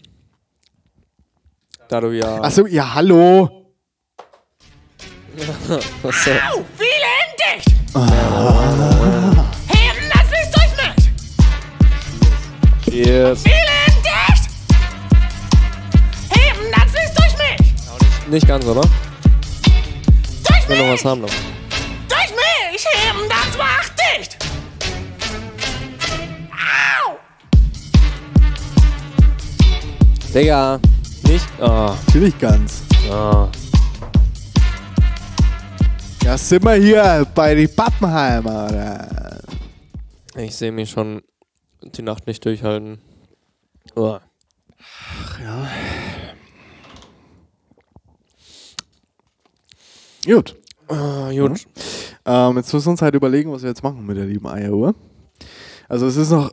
da du ja, Achso, ja, hallo. <laughs> was, äh, Au, viele entdeckt! Heben das Licht durch mich! Cheers. Viele Nicht ganz, oder? Durch Ich will noch mich! was haben noch. Durch mich! Heben das macht dicht! Au! Digga, nicht, ah, Natürlich ganz. ah. Ja, sind wir hier bei die Pappenheimer, oder? Ich sehe mich schon die Nacht nicht durchhalten. Oh. Gut. Ah, gut. Ähm, jetzt müssen wir uns halt überlegen, was wir jetzt machen mit der lieben Eieruhr. Also es ist noch.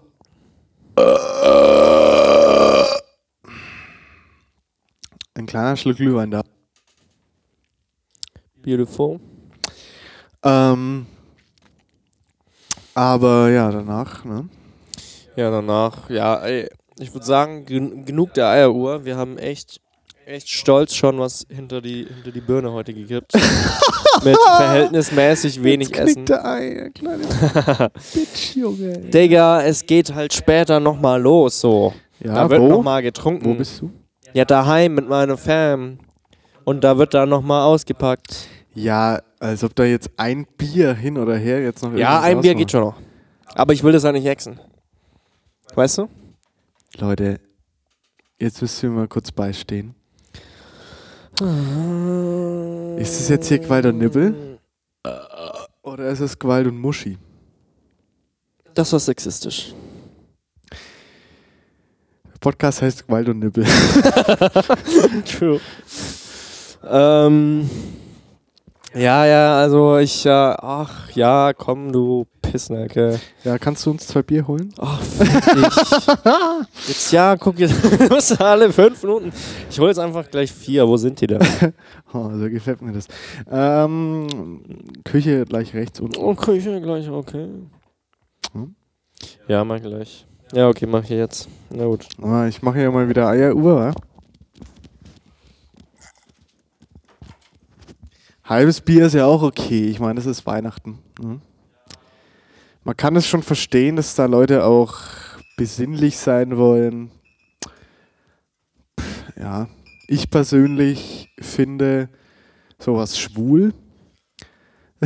Ein kleiner Schluck Glühwein da. Beautiful. Ähm, aber ja, danach, ne? Ja, danach, ja, ey, ich würde sagen, gen genug der Eieruhr. Wir haben echt, echt stolz schon was hinter die, hinter die Birne heute gekippt. <laughs> Mit verhältnismäßig wenig Jetzt Essen. der Ei, kleine <laughs> Bitch, Junge. Digga, es geht halt später nochmal los, so. Ja, da wird nochmal getrunken. Wo bist du? Ja, daheim mit meiner Fam. Und da wird dann nochmal ausgepackt. Ja, als ob da jetzt ein Bier hin oder her jetzt noch Ja, ein Bier ausmacht. geht schon noch. Aber ich will das ja nicht hexen. Weißt du? Leute, jetzt müsst ihr mal kurz beistehen. Ist es jetzt hier Gewalt und Nibbel? Oder ist es Gewalt und Muschi? Das war sexistisch. Der Podcast heißt Gewalt und Nibbel. <laughs> True. ähm, ja, ja, also ich, äh, ach ja, komm, du Pissnacke. Ja, kannst du uns zwei Bier holen? Ach, dich. <laughs> Jetzt, ja, guck, jetzt <laughs> musst alle fünf Minuten. Ich hole jetzt einfach gleich vier. Wo sind die denn? <laughs> Oh, so gefällt mir das. Ähm, Küche gleich rechts unten. Oh, Küche gleich, okay. Hm? Ja, mach gleich. Ja, okay, mach ich jetzt. Na gut. Ah, ich mache ja mal wieder Eieruhr, wa? halbes Bier ist ja auch okay. Ich meine, es ist Weihnachten. Ne? Man kann es schon verstehen, dass da Leute auch besinnlich sein wollen. Pff, ja, ich persönlich finde sowas schwul. <laughs>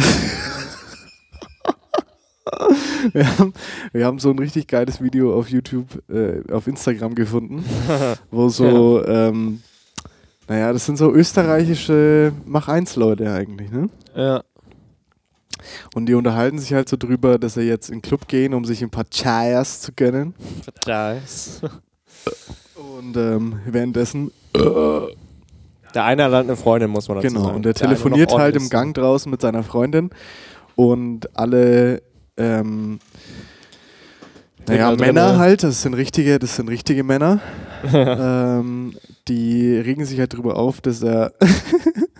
wir, haben, wir haben so ein richtig geiles Video auf YouTube, äh, auf Instagram gefunden, <laughs> wo so, ähm, naja, das sind so österreichische Mach-1-Leute eigentlich, ne? Ja. Und die unterhalten sich halt so drüber, dass sie jetzt in den Club gehen, um sich ein paar Chayas zu gönnen. Vertrags. Und ähm, währenddessen, Der eine hat halt eine Freundin, muss man dazu genau, sagen. und der Der telefoniert halt im. Gang draußen mit seiner Freundin und alle ähm, naja, Männer halt, das sind richtige, das sind richtige Männer. <laughs> ähm, die regen sich halt drüber auf, dass er <laughs>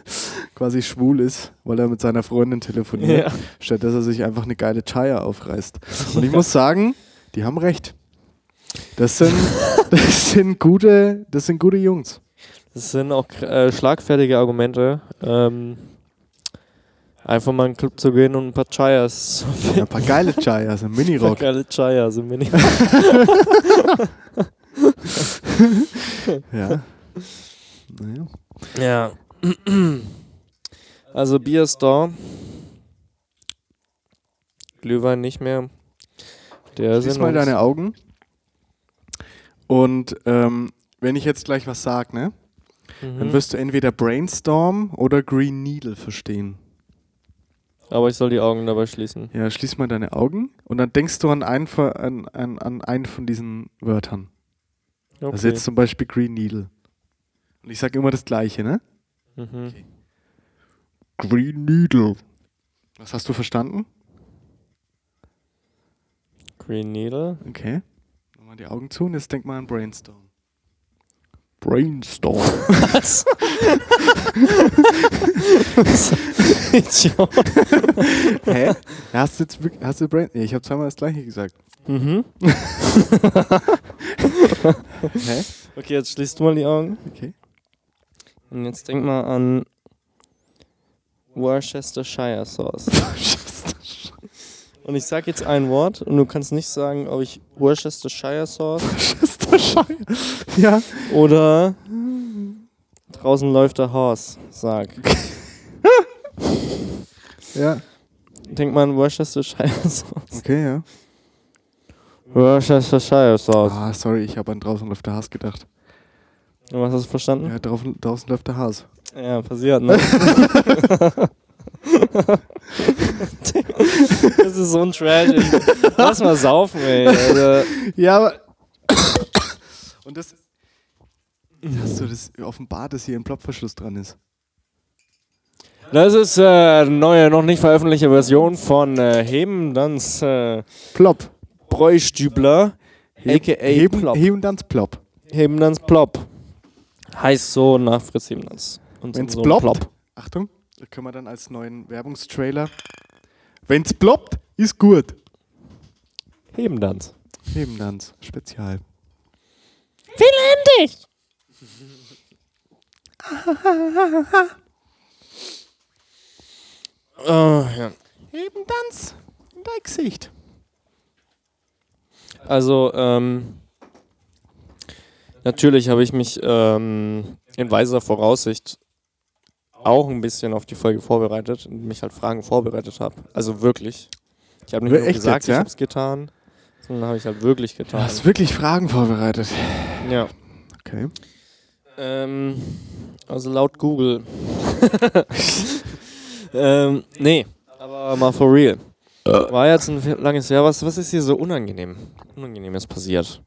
quasi schwul ist, weil er mit seiner Freundin telefoniert, Ja. statt dass er sich einfach eine geile Chaya aufreißt. <laughs> Und ich muss sagen, die haben recht. Das sind, <laughs> das sind gute, das sind gute Jungs. Das sind auch äh, schlagfertige Argumente. Ähm, einfach mal in den Club zu gehen und ein paar Chayas zu finden. Ja, ein paar geile Chayas im <laughs> Minirock. Geile Chayas im Mini. Ja. Naja. ja. Also Bier ist da. Glühwein nicht mehr. Der Schließ mal deine Augen. Und ähm, wenn ich jetzt gleich was sage, ne, dann Mhm. wirst du entweder Brainstorm oder Green Needle verstehen. Aber ich soll die Augen dabei schließen. Ja, schließ mal deine Augen und dann denkst du an einen, von- an, an, an einen von diesen Wörtern. Okay. Also jetzt zum Beispiel Green Needle. Und ich sage immer das Gleiche, ne? Mhm. Green Needle. Was hast du verstanden? Green Needle. Okay. Nochmal die Augen zu und jetzt denk mal an Brainstorm. Brainstorm. Was? Idiot. <laughs> Hä? Hast du jetzt wirklich, hast du Brain? Ich habe zweimal das gleiche gesagt. Mhm. <laughs> Hä? Okay, jetzt schließt du mal die Augen. Okay. Und jetzt denk mal an Worcestershire Sauce. <laughs> Und ich sag jetzt ein Wort und du kannst nicht sagen, ob ich Worcestershire Sauce ja. oder draußen läuft der Horse sag. <laughs> Ja. Denk mal an Worcestershire <laughs> Sauce. Okay, ja. Worcestershire Sauce. Ah, sorry, ich habe an draußen läuft der Haas gedacht. Und was hast du verstanden? Ja, draußen, draußen läuft der Haas. Ja, passiert, ne? <laughs> das ist so ein Trash. Lass mal saufen, ey. Also, Ja, aber. <coughs> Und das. Hast du das offenbart, dass hier ein Plopverschluss dran ist? das ist äh, eine neue, noch nicht veröffentlichte Version von äh, Heben Danz äh, Plop. Bräustübler, a.k.a. Heben, Plop. heben dan's Plop. Heben Danz Plop. Heißt so nach Fritz. Und Wenn's so ein ploppt, Plop. Achtung, das können wir dann als neuen Werbungstrailer. Wenn's ploppt, ist gut. Heben Danz. Heben dan's. Spezial. Finlandisch. Oh, ja. Heben dan's. In dein Gesicht. Also, ähm, natürlich habe ich mich ähm, in weiser Voraussicht auch ein bisschen auf die Folge vorbereitet und mich halt Fragen vorbereitet habe. Also wirklich. Ich habe nicht nur Echt gesagt, jetzt, ich ja? habe es getan, sondern habe ich halt wirklich Du getan. hast wirklich Fragen vorbereitet. Ja. Okay. Ähm, also laut Google. <laughs> ähm, nee, aber mal for real. War jetzt ein langes Jahr. Was, was ist hier so unangenehm? Unangenehmes passiert?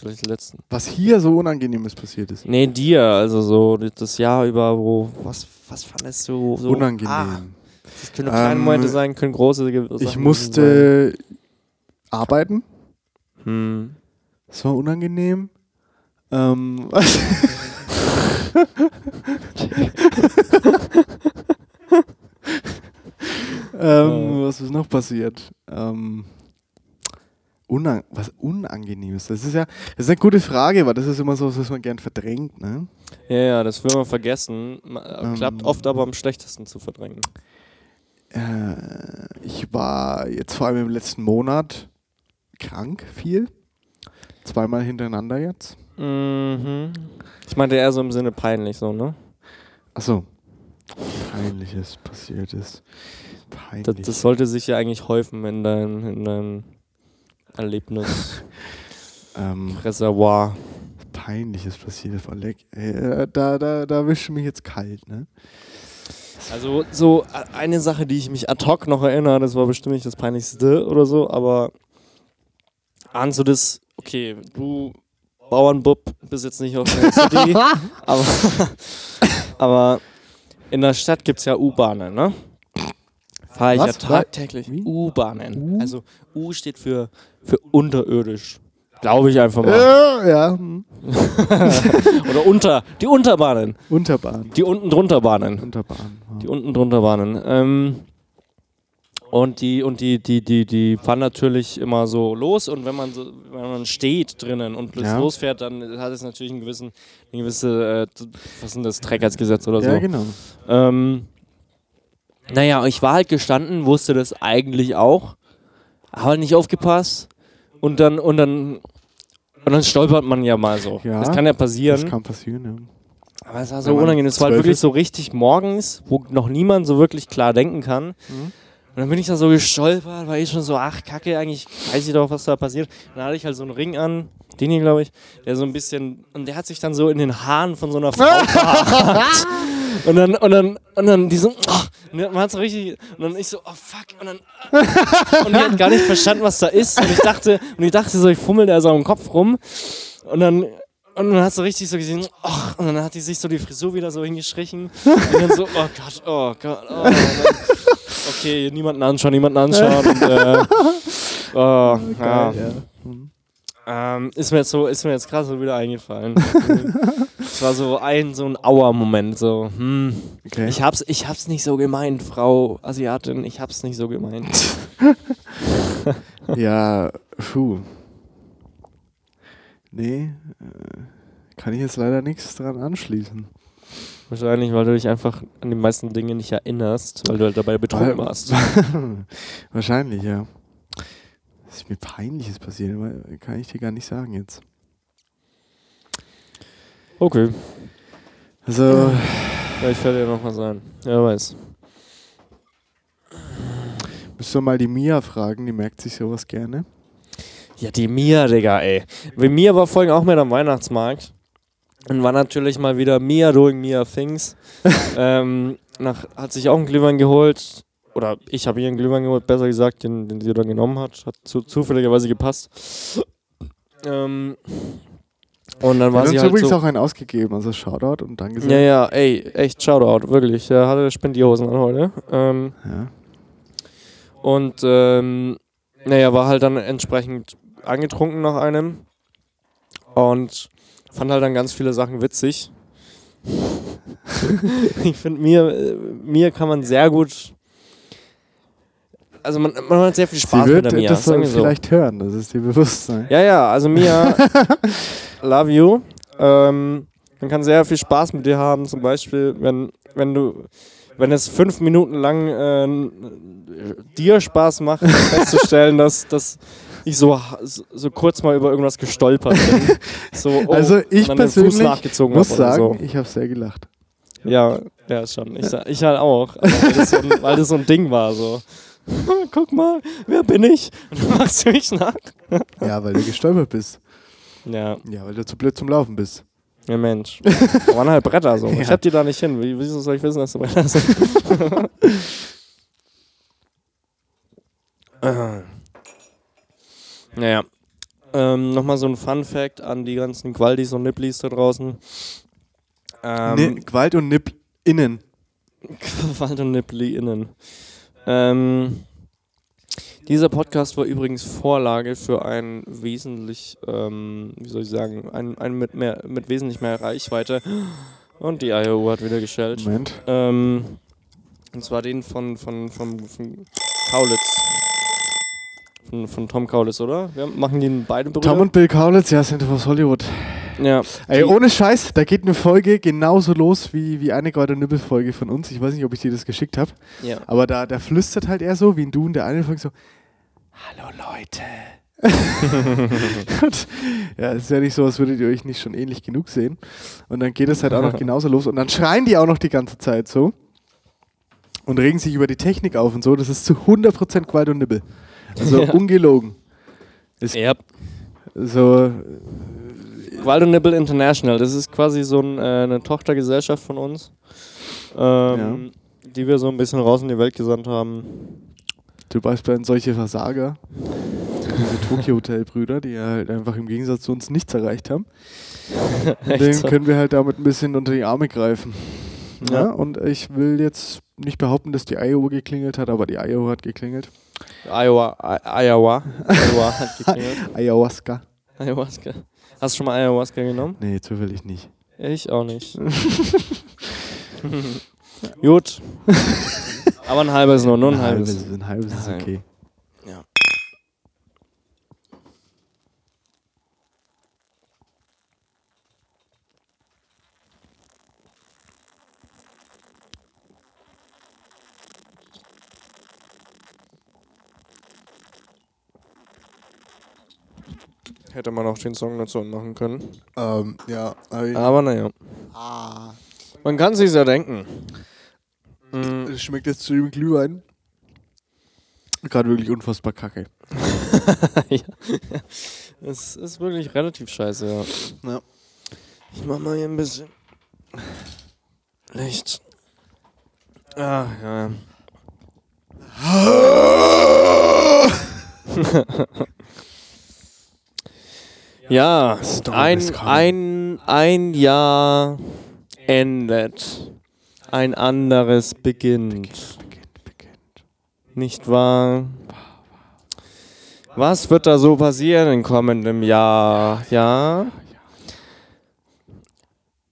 Vielleicht die letzten. Was hier so Unangenehmes passiert ist. Nee, dir, also so das Jahr über, wo, was, was fandest du so? Unangenehm. Ah, das können kleine Ähm, Momente sein, können große Sachen ich sein. musste arbeiten. Hm. Das war unangenehm. Ähm, was? <laughs> <laughs> ähm, was ist noch passiert? Ähm, Unang was Unangenehmes? Das ist ja das ist eine gute Frage, weil das ist immer so, was man gern verdrängt. Ne? Ja, ja, das will man vergessen. Ma- Ähm. Klappt oft aber am schlechtesten zu verdrängen. Äh, ich war jetzt vor allem im letzten Monat krank viel. Zweimal hintereinander jetzt. Mhm. Ich meinte eher so im Sinne peinlich, so, ne? Achso. Peinliches passiert ist. Peinlich. Das, das sollte sich ja eigentlich häufen in deinem in dein Erlebnis. <laughs> ähm, Reservoir. Peinliches passiert ist. Oleg. Äh, da, da, da wischt mich jetzt kalt, ne? Also so eine Sache, die ich mich ad hoc noch erinnere, das war bestimmt nicht das Peinlichste oder so, aber ahnst du das, okay, du Bauernbub bist jetzt nicht auf der City, <laughs> aber, aber in der Stadt gibt es ja U-Bahnen, ne? Fahre ich ja tagtäglich? U-Bahnen. U? Also U steht für, für unterirdisch. Glaube ich einfach mal. Ja, ja. hm. <laughs> Oder unter, die Unterbahnen. Unterbahn. Die unten drunter Bahnen. Unterbahn. ja. Die unten drunter Bahnen. Ähm, und die, und die, die, die, die fahren natürlich immer so los und wenn man so, wenn man steht drinnen und plötzlich Ja. losfährt, dann hat es natürlich einen gewissen, eine gewisse, äh, was ist denn das, Trägheitsgesetz oder so. Ja, genau. Ähm, naja, ich war halt gestanden, wusste das eigentlich auch, aber nicht aufgepasst. Und dann, und dann, und dann stolpert man ja mal so. Ja, das kann ja passieren. Das kann passieren, ja. Aber es war so unangenehm. Es war halt wirklich so richtig morgens, wo noch niemand so wirklich klar denken kann. Mhm. Und dann bin ich da so gestolpert, war ich schon so, ach Kacke, eigentlich weiß ich doch, was da passiert. Und dann hatte ich halt so einen Ring an, den hier, glaube ich, der so ein bisschen, und der hat sich dann so in den Haaren von so einer Frau <laughs> verhakt. Und dann, und dann, und dann die so, oh, und dann man hat so richtig, und dann ich so, oh fuck, und dann, <laughs> und die hat gar nicht verstanden, was da ist. Und ich dachte, und ich dachte so, ich fummel da so am Kopf rum. Und dann, und dann hast du richtig so gesehen, oh, und dann hat die sich so die Frisur wieder so hingestrichen. Und dann so, oh Gott, oh Gott, oh. Dann, okay, niemanden anschauen, niemanden anschauen. Und, äh, oh, ja. ja. Hm. Ähm, ist mir jetzt so, ist mir jetzt gerade so wieder eingefallen. <laughs> Es war so ein, so ein Auer-Moment, so, hm, Okay. ich hab's, ich hab's nicht so gemeint, Frau Asiatin, ich hab's nicht so gemeint. <laughs> ja, puh. Nee, äh, kann ich jetzt leider nichts dran anschließen. Wahrscheinlich, weil du dich einfach an die meisten Dinge nicht erinnerst, weil du halt dabei betrunken warst. <laughs> Wahrscheinlich, ja. Was ist mir peinliches passiert, kann ich dir gar nicht sagen jetzt. Okay, Also, vielleicht fällt dir noch was ein. Wer weiß. müsst ihr mal die Mia fragen, die merkt sich sowas gerne. Ja, die Mia, Digga, ey. Weil Mia war vorhin auch mit am Weihnachtsmarkt. Und war natürlich mal wieder Mia doing Mia things. <laughs> ähm, nach, hat sich auch einen Glühwein geholt. Oder ich habe ihr einen Glühwein geholt, besser gesagt, den, den sie dann genommen hat. Hat zu, zufälligerweise gepasst. Ähm, und dann war sie uns halt übrigens so, auch einen ausgegeben, also Shoutout und Danke Ja, ja, ey, echt Shoutout, wirklich. Der hatte Spendierhosen an heute. Ähm, ja. und ähm, naja, war halt dann entsprechend angetrunken nach einem. Und fand halt dann ganz viele Sachen witzig. <laughs> ich finde, mir, mir kann man sehr gut. Also man, man hat sehr viel Spaß Sie mit wird der Mia. das sagen wir so. vielleicht hören, das ist dir bewusst sein. Ja, ja, also Mia, <laughs> love you. Ähm, man kann sehr viel Spaß mit dir haben, zum Beispiel, wenn, wenn du, wenn es fünf Minuten lang äh, dir Spaß macht, <laughs> festzustellen, dass, dass ich so, so kurz mal über irgendwas gestolpert bin. <laughs> So, oh, Also ich persönlich nachgezogen muss sagen, so. ich habe sehr gelacht. Ja, ja, schon. Ich, ich halt auch. Weil, das so ein, weil das so ein Ding war, so. <laughs> Guck mal, wer bin ich? <laughs> Und du machst du mich nach. Ja, weil du gestolpert bist. Ja. Ja, weil du zu blöd zum Laufen bist. Ja, Mensch. Da waren halt Bretter so. <laughs> Ich Ja. hab die da nicht hin. Wie, wieso soll ich wissen, dass da Bretter sind? Naja. Ähm, Nochmal so ein Fun-Fact an die ganzen Qualdis und Nipplis da draußen. Ähm, Ne, Gewalt und Nipp innen. Gewalt und Nippli innen. Ähm, dieser Podcast war übrigens Vorlage für ein wesentlich, ähm, wie soll ich sagen, ein, ein mit, mehr, mit wesentlich mehr Reichweite. Und die IOU hat wieder geschellt. Moment. Ähm, und zwar den von, von, von, von Kaulitz. Von, von Tom Kaulitz, oder? Wir machen die beide Brüder? Tom und Bill Kaulitz, ja, sind aus Hollywood. Ja. Ey, ohne Scheiß, da geht eine Folge genauso los wie, wie eine Gordon Nübbel Folge von uns. Ich weiß nicht, ob ich dir das geschickt habe. ja. Aber da, da flüstert halt er so, wie ein Du in der einen Folge so, Hallo Leute. <laughs> <laughs> ja, es ist ja nicht so, als würdet ihr euch nicht schon ähnlich genug sehen. Und dann geht es halt auch noch <laughs> genauso los. Und dann schreien die auch noch die ganze Zeit so. Und regen sich über die Technik auf und so. Das ist zu 100% Qualt und Nibbel. Also Ja. ungelogen. ja. So, Waldo Nibble International, das ist quasi so ein, äh, eine Tochtergesellschaft von uns, ähm, die wir so ein bisschen raus in die Welt gesandt haben. Zum Beispiel solche Versager, diese Tokyo Hotel Brüder, die halt einfach im Gegensatz zu uns nichts erreicht haben. <laughs> Den so. können wir halt damit ein bisschen unter die Arme greifen. Ja. Ja. und ich will jetzt nicht behaupten, dass die Iowa geklingelt hat, aber die Iowa hat geklingelt. Iowa, I Iowa, Iowa hat <laughs> geklingelt. Ayahuasca. Ayahuasca. Hast du schon mal Ayahuasca genommen? Nee, zufällig nicht. Ich auch nicht. <laughs> Gut. Aber ein halbes nur, nur ein, halbes. Ein halbes ist Ja. okay. Hätte man auch den Song dazu machen können. Ähm, ja, aber Aber naja. ah. Man kann sich's ja denken. Das schmeckt jetzt zu dem Glühwein. Gerade wirklich unfassbar kacke. <laughs> ja. Es ist wirklich relativ scheiße, ja. Ja. Ich mach mal hier ein bisschen Licht. Ah, ja. <laughs> <laughs> ja, ein, ein, ein Jahr endet. Ein anderes beginnt. Nicht wahr? Was wird da so passieren in kommendem Jahr? Ja?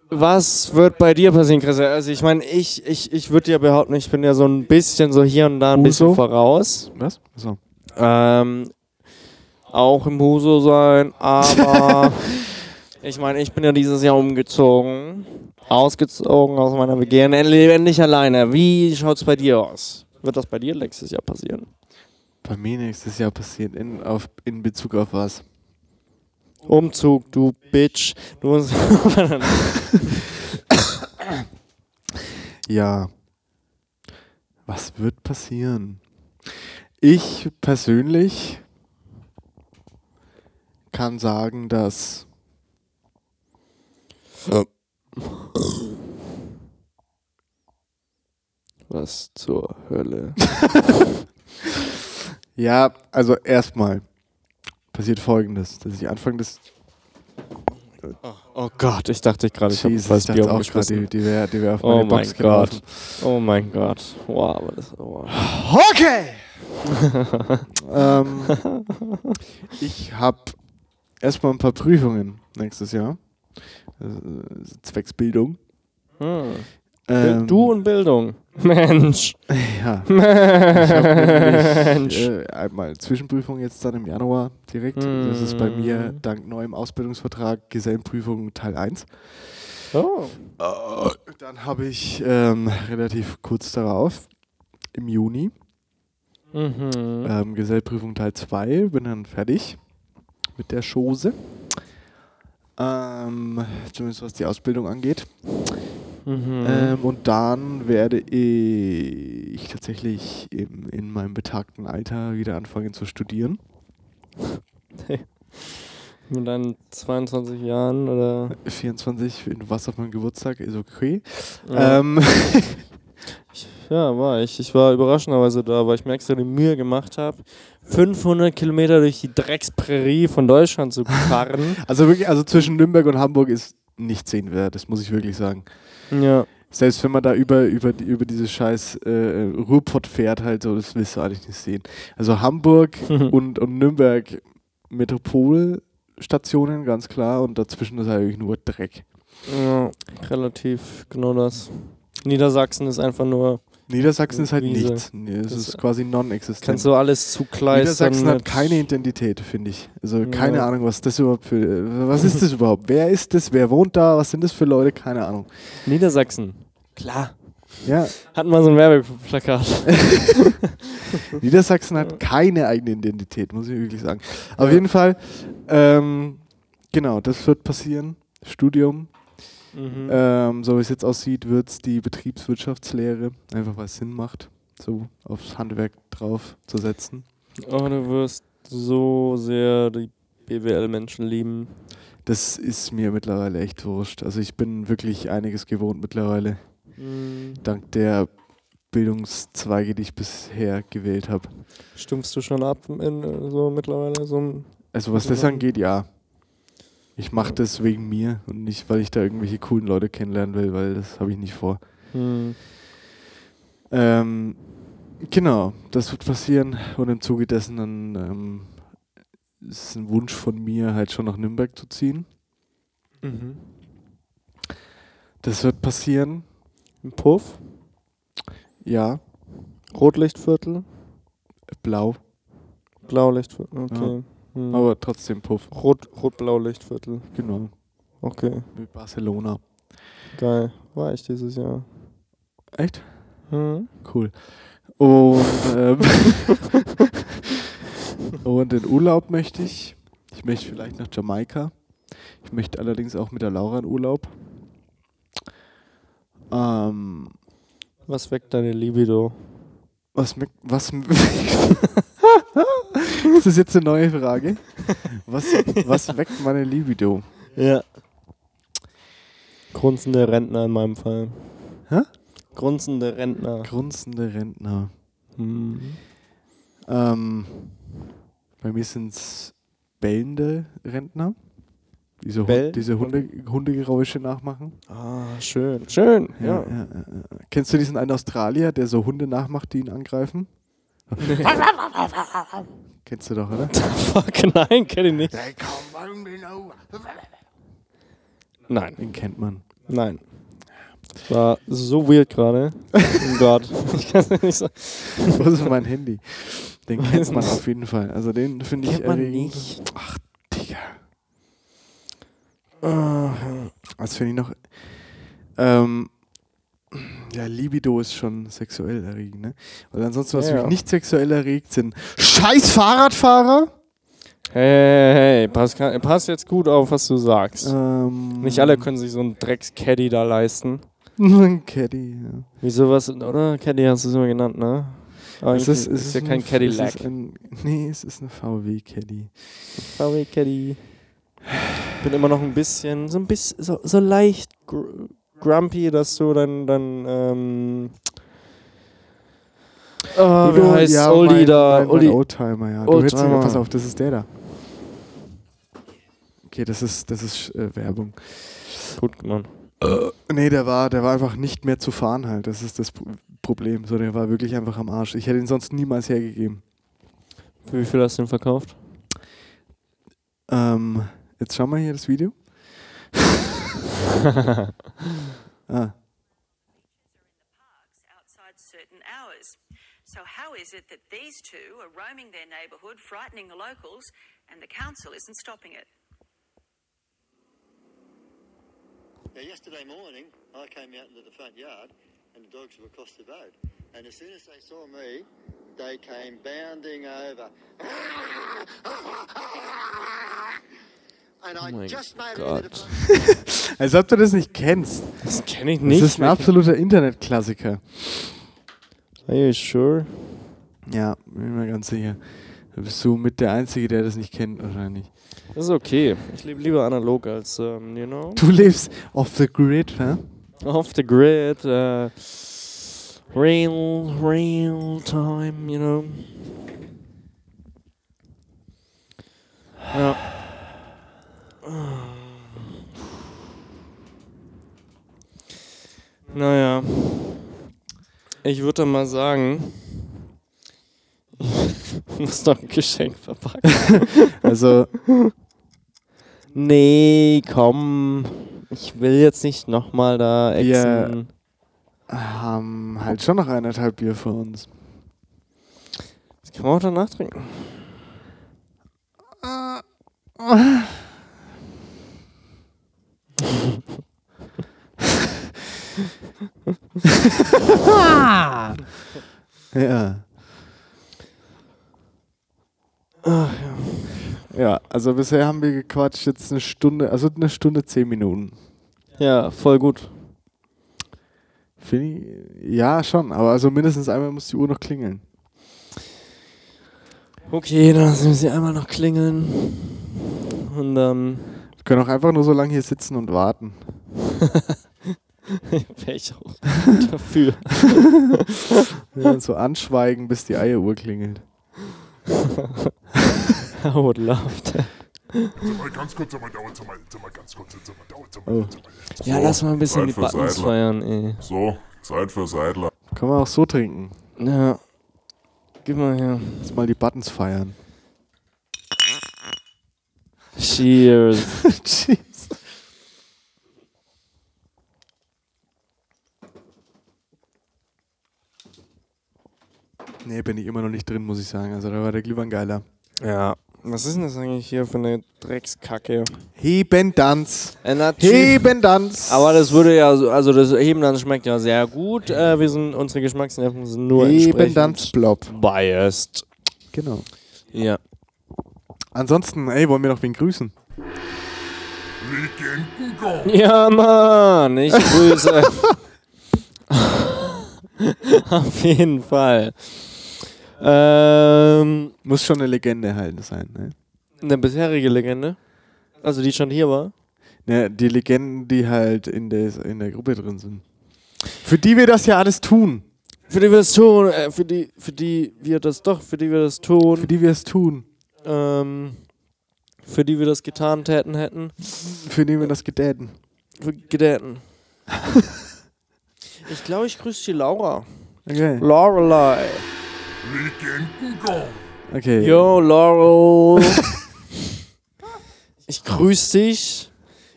Was wird bei dir passieren, Chris? Also ich meine, ich, ich, ich würde ja behaupten, ich bin ja so ein bisschen so hier und da ein bisschen Uso? voraus. Was? So. Ähm, auch im Huso sein, aber <laughs> ich meine, ich bin ja dieses Jahr umgezogen. Ausgezogen aus meiner WG. und nicht alleine. Wie schaut's bei dir aus? Wird das bei dir nächstes Jahr passieren? Bei mir nächstes Jahr passiert in, auf, in Bezug auf was? Umzug, du Bitch. Du Ja. Was wird passieren? Ich persönlich kann sagen, dass Was zur Hölle? <laughs> ja, also erstmal passiert Folgendes, dass ich Anfang des Oh Gott, ich dachte gerade, ich habe ich dachte Bier auch gerade, die, umgeschmissen. die wäre wär auf Oh meine mein Box gelaufen. Gott. Oh mein Gott. Wow, aber das. Wow. Okay. <laughs> ähm, ich habe erstmal ein paar Prüfungen nächstes Jahr. Äh, Zwecks Bildung. Hm. Ähm, du und Bildung. <laughs> Mensch. Ja. <laughs> Ich Mensch. nämlich äh, einmal Zwischenprüfung jetzt dann im Januar direkt. Das ist bei mir Mm. dank neuem Ausbildungsvertrag Gesellenprüfung Teil 1. Oh. Dann habe ich ähm, relativ kurz darauf, im Juni, Mhm. ähm, Gesellenprüfung Teil 2, bin dann fertig mit der Chose. Ähm, zumindest was die Ausbildung angeht. Mhm. Ähm, und dann werde ich tatsächlich im, in meinem betagten Alter wieder anfangen zu studieren. <laughs> Mit deinen 22 Jahren oder. 24, wenn du was auf meinem Geburtstag, ist okay. Ja. Ähm, <laughs> <laughs> Ja, war ich. Ich war überraschenderweise da, weil ich mir extra die Mühe gemacht habe, 500 Kilometer durch die Drecksprärie von Deutschland zu fahren. <laughs> also wirklich, also zwischen Nürnberg und Hamburg ist nicht sehenswert, das muss ich wirklich sagen. ja. Selbst wenn man da über, über, über diese scheiß äh, Ruhrpott fährt, halt so, das willst du eigentlich nicht sehen. Also Hamburg <laughs> und, und Nürnberg Metropolstationen, ganz klar, und dazwischen ist eigentlich nur Dreck. ja, relativ genau das. Niedersachsen ist einfach nur Niedersachsen ist halt Wiese. nichts. Nee, es ist quasi non-existent. Kannst du alles zugleistern. Niedersachsen hat keine Identität, finde ich. Also keine Ja. Ahnung, was das überhaupt für. Was ist das überhaupt? Wer ist das? Wer wohnt da? Was sind das für Leute? Keine Ahnung. Niedersachsen. Klar. Ja, Hatten wir so ein Werbeplakat. <laughs> Niedersachsen hat keine eigene Identität, muss ich wirklich sagen. Auf Ja. jeden Fall, ähm, genau, das wird passieren. Studium. Mhm. Ähm, so wie es jetzt aussieht, wird es die Betriebswirtschaftslehre, einfach weil es Sinn macht, so aufs Handwerk drauf zu setzen. oh, du wirst so sehr die BWL-Menschen lieben. Das ist mir mittlerweile echt wurscht. Also ich bin wirklich einiges gewohnt mittlerweile, Mhm. dank der Bildungszweige, die ich bisher gewählt habe. Stumpfst du schon ab in äh, so mittlerweile so ein. Also was das angeht, ja. Ich mache das wegen mir und nicht, weil ich da irgendwelche coolen Leute kennenlernen will, weil das habe ich nicht vor. Hm. Ähm, genau, das wird passieren und im Zuge dessen dann ähm, ist es ein Wunsch von mir, halt schon nach Nürnberg zu ziehen. Mhm. Das wird passieren, Ein Puff, ja, Rotlichtviertel, blau, Blaulichtviertel, okay. Hm. aber trotzdem Puff, Rot, Rot-Blau-Lichtviertel, genau, okay. wie Barcelona. Geil. War ich dieses Jahr. Echt? Hm. Cool. Und, ähm, <laughs> und in Urlaub möchte ich. Ich möchte vielleicht nach Jamaika. Ich möchte allerdings auch mit der Laura in Urlaub. Ähm, Was weckt deine Libido? was, me- <laughs> was ist das jetzt eine neue Frage? Was, was weckt meine Libido? Ja. Grunzende Rentner in meinem Fall. Hä? Grunzende Rentner. Grunzende Rentner. Hm. Ähm, bei mir sind es bellende Rentner, die so Bell? diese Hunde, Hundegeräusche nachmachen. Ah, schön. Schön. Ja, ja, ja. Kennst du diesen einen Australier, der so Hunde nachmacht, die ihn angreifen? Kennst du doch, oder? Fuck, nein, kenne ich nicht. Nein, Den kennt man. nein. Das war so weird gerade. Oh Gott. <laughs> Ich kann es nicht sagen. Wo ist mein Handy? Den kennt man auf jeden Fall. Also den finde ich Kennt man erregend. nicht. Ach, Digga. Ah, Was finde ich noch? Ähm, ja, Libido ist schon sexuell erregend, ne? Weil ansonsten, was Ja. mich nicht sexuell erregt, sind scheiß Fahrradfahrer. Hey, hey, hey, pass, pass jetzt gut auf, was du sagst. Ähm, Nicht alle können sich so einen Drecks-Caddy da leisten. <laughs> Ein Caddy, ja. Wieso was, oder? Caddy hast du es immer genannt, ne? Aber Es ist, es ja ein- kein Cadillac. Ist ein, nee, es ist eine VW Caddy. VW Caddy. Bin immer noch ein bisschen, so ein bisschen, so, so leicht grumpy, dass du dann, dann, ähm, oh, wie heißt ja, Oldie mein, da? Mein, Oldie. mein Oldtimer, ja. Du Oldtimer. pass auf, das ist der da. Okay, das ist, das ist äh, Werbung. Gut, Mann. Nee, der war, der war einfach nicht mehr zu fahren halt. Das ist das Pro- Problem. So, der war wirklich einfach am Arsch. Ich hätte ihn sonst niemals hergegeben. Für wie viel hast du den verkauft? Ähm, jetzt schauen wir hier das Video. <laughs> ah, <laughs> parks outside certain hours. So, how is it that these two are roaming their neighbourhood, frightening the locals, and the council isn't stopping it? Now, yesterday morning, I came out into the front yard and the dogs were across the road. And as soon as they saw me, they came bounding over. Into the front <laughs> als ob du das nicht kennst. Das kenne ich Das nicht. ist ein absoluter Internetklassiker. Are you sure? Ja, bin mir ganz sicher. Da bist du mit der Einzige, der das nicht kennt, wahrscheinlich. Das ist okay. Ich lebe lieber analog als, ähm, you know, Du lebst off the grid, hä? off the grid, äh, real, real time, you know. Ja. Naja. Ich würde mal sagen, ich muss doch ein Geschenk verpacken. Also, Nee, komm. Ich will jetzt nicht nochmal da Wir- exen. haben halt schon noch eineinhalb Bier vor uns. Das kann man auch danach trinken. <laughs> Ja. Ja, also bisher haben wir gequatscht jetzt eine Stunde, also eine Stunde zehn Minuten. Ja, voll gut. Finde ich, ja, schon, aber also mindestens einmal muss die Uhr noch klingeln. Okay, dann lassen wir sie einmal noch klingeln. Und dann Wir können auch einfach nur so lange hier sitzen und warten. <laughs> wäre ich auch <laughs> dafür. <laughs> Ja, so anschweigen, bis die Eieruhr klingelt. I would love that. Ganz kurz, mal, dauert, mal, mal ganz kurz, mal, dauert, mal. Ja, lass mal ein bisschen Zeit die Buttons Seidler. feiern, ey. So, Zeit für Seidler. Kann man auch so trinken. Ja. Gib mal her. Lass mal die Buttons feiern. Cheers. <laughs> Jeez. Nee, bin ich immer noch nicht drin, muss ich sagen. Also da war der Glühwein geiler. ja. Was ist denn das eigentlich hier für eine Dreckskacke? Hebendanz. Äh. Hebendanz. Aber das würde ja, so- also das Heben dann schmeckt ja sehr gut. Äh, wir sind, unsere Geschmacksnerven sind nur Hebendanz entsprechend Blob. biased. Genau. Ja. Ansonsten, ey, wollen wir noch wen grüßen? Ja, Mann, ich <laughs> grüße. Auf jeden Fall. Ähm, Muss schon eine Legende halt sein, ne? eine bisherige Legende. Also die schon hier war. ne die Legenden, die halt in der, in der Gruppe drin sind. Für die wir das ja alles tun. Für die wir das tun, äh, für die, für die wir das doch, für die wir das tun, Für die wir es tun. Ähm, für die wir das getan täten hätten, Für die wir das gedäten. Gedäten. <laughs> ich glaube, ich grüße die Laura. Okay. Lorelei. Okay. Yo, Laurel. <laughs> ich grüße dich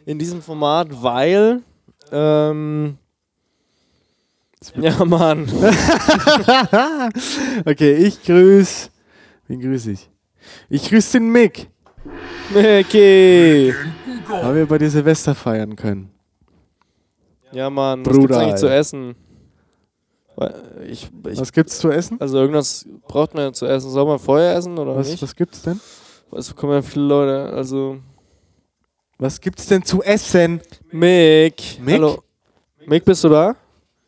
in diesem Format, weil. Ähm, ja, Mann. <laughs> okay, ich grüße. Wen grüße ich? Ich grüße den Mick. Mickey. Haben wir bei dir Silvester feiern können. Ja, Mann. Was Bruder, gibt's eigentlich zu essen? Ich, ich, Was gibt's zu essen? also, irgendwas braucht man ja zu essen. Soll man vorher essen oder Was, nicht? was gibt's denn? Es kommen ja viele Leute. Also, Was gibt's denn zu essen? Mick. Mick? Hallo. Mick, bist du da?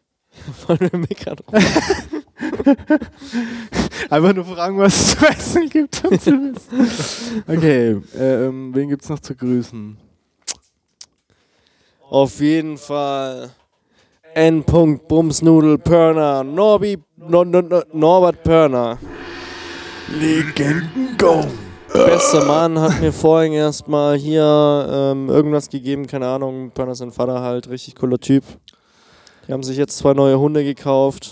<laughs> Wollen wir Mick anrufen? <laughs> Einfach nur fragen, was es zu essen gibt am Silvester. Okay, äh, ähm, wen gibt's noch zu grüßen? Auf jeden Fall. N. Bumsnudel Pörner. Norbi, no, no, no, Norbert Pörner. Legenden-Go! Bester Mann hat mir vorhin erstmal hier ähm, irgendwas gegeben, keine Ahnung. Pörner ist sein Vater halt, richtig cooler Typ. Die haben sich jetzt zwei neue Hunde gekauft.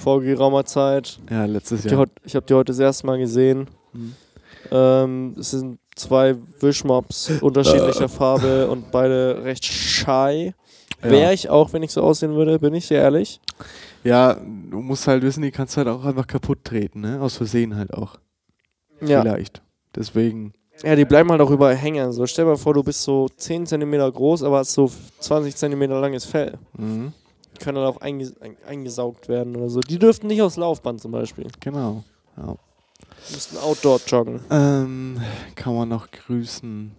Vor geraumer Zeit. Ja, letztes Jahr. ich habe die heute das erste Mal gesehen. Mhm. Ähm, es sind zwei Wischmops unterschiedlicher <laughs> Farbe und beide recht shy. Ja. Wäre ich auch, wenn ich so aussehen würde, bin ich sehr ehrlich. Ja, du musst halt wissen, die kannst du halt auch einfach kaputt treten, ne? Aus Versehen halt auch. Ja. Vielleicht. Deswegen. ja, die bleiben halt auch überall hängen. So, stell dir mal vor, du bist so 10 cm groß, aber hast so 20 cm langes Fell. Mhm. Die können dann auch einges ein eingesaugt werden oder so. Die dürften nicht aufs Laufband zum Beispiel. Genau. Ja. Müssten Outdoor joggen. Ähm, kann man noch grüßen.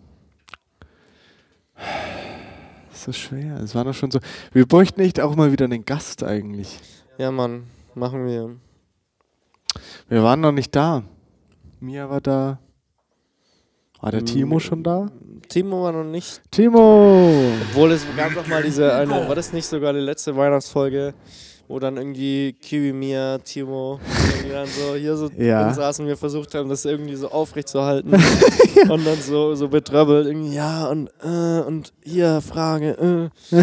Ist so schwer. Es war doch schon so. Wir bräuchten echt auch mal wieder einen Gast eigentlich. Ja, Mann, machen wir. Wir waren noch nicht da. Mia war da. War der Mm. Timo schon da? Timo war noch nicht Timo! Obwohl es gab doch mal diese eine, war das nicht sogar die letzte Weihnachtsfolge, wo dann irgendwie Kiwi, Mia, Timo irgendwie dann so hier so Ja. drin saßen und wir versucht haben, das irgendwie so aufrecht zu halten <laughs> und dann so, so betröppelt irgendwie, ja und, äh, und hier Frage, äh.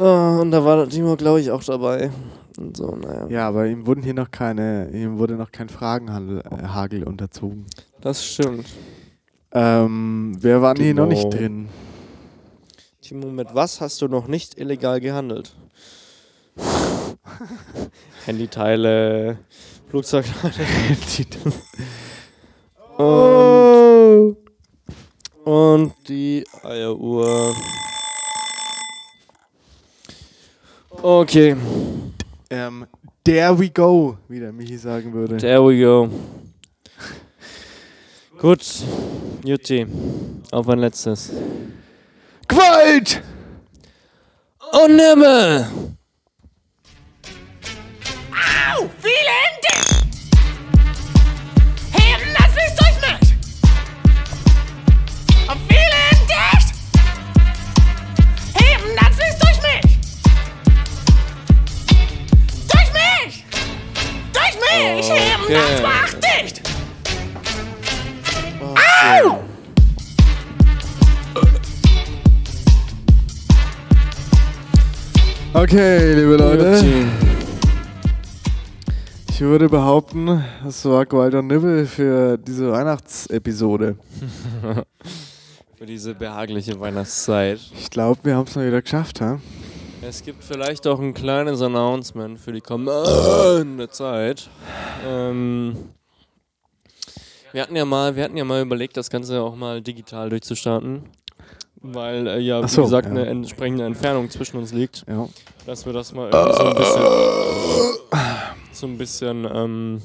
oh, <laughs> und da war Timo, glaube ich, auch dabei. Und so, naja. Ja, aber ihm wurden hier noch keine, ihm wurde noch kein Fragenhagel äh, unterzogen. Das stimmt. Ähm, wir waren hier noch nicht Timo. drin. Timo, mit was hast du noch nicht illegal gehandelt? <laughs> Handyteile, Flugzeugteile. <laughs> Oh. Und die Eieruhr. Okay, Ähm, there we go, wie der Michi sagen würde. there we go. Gut, Jutti, auf ein letztes. Gewalt! Oh, Nimmel! Au, vielen Dank! Heben, das wisst euch nicht! Und vielen Dank! Heben, das wisst euch nicht! Durch mich! Durch mich! Heben, das Okay. macht dicht! Okay, liebe Leute. Ich würde behaupten, das war Gewalt und Nibbel für diese Weihnachtsepisode. <laughs> Für diese behagliche Weihnachtszeit. Ich glaube, wir haben es mal wieder geschafft, ha? Es gibt vielleicht auch ein kleines Announcement für die kommende Zeit. Ähm, wir hatten ja mal, wir hatten ja mal überlegt, das Ganze auch mal digital durchzustarten. Weil äh, ja, Ach wie so, gesagt, ja. eine entsprechende Entfernung zwischen uns liegt. Ja. Dass wir das mal irgendwie so ein bisschen, so ein bisschen ähm,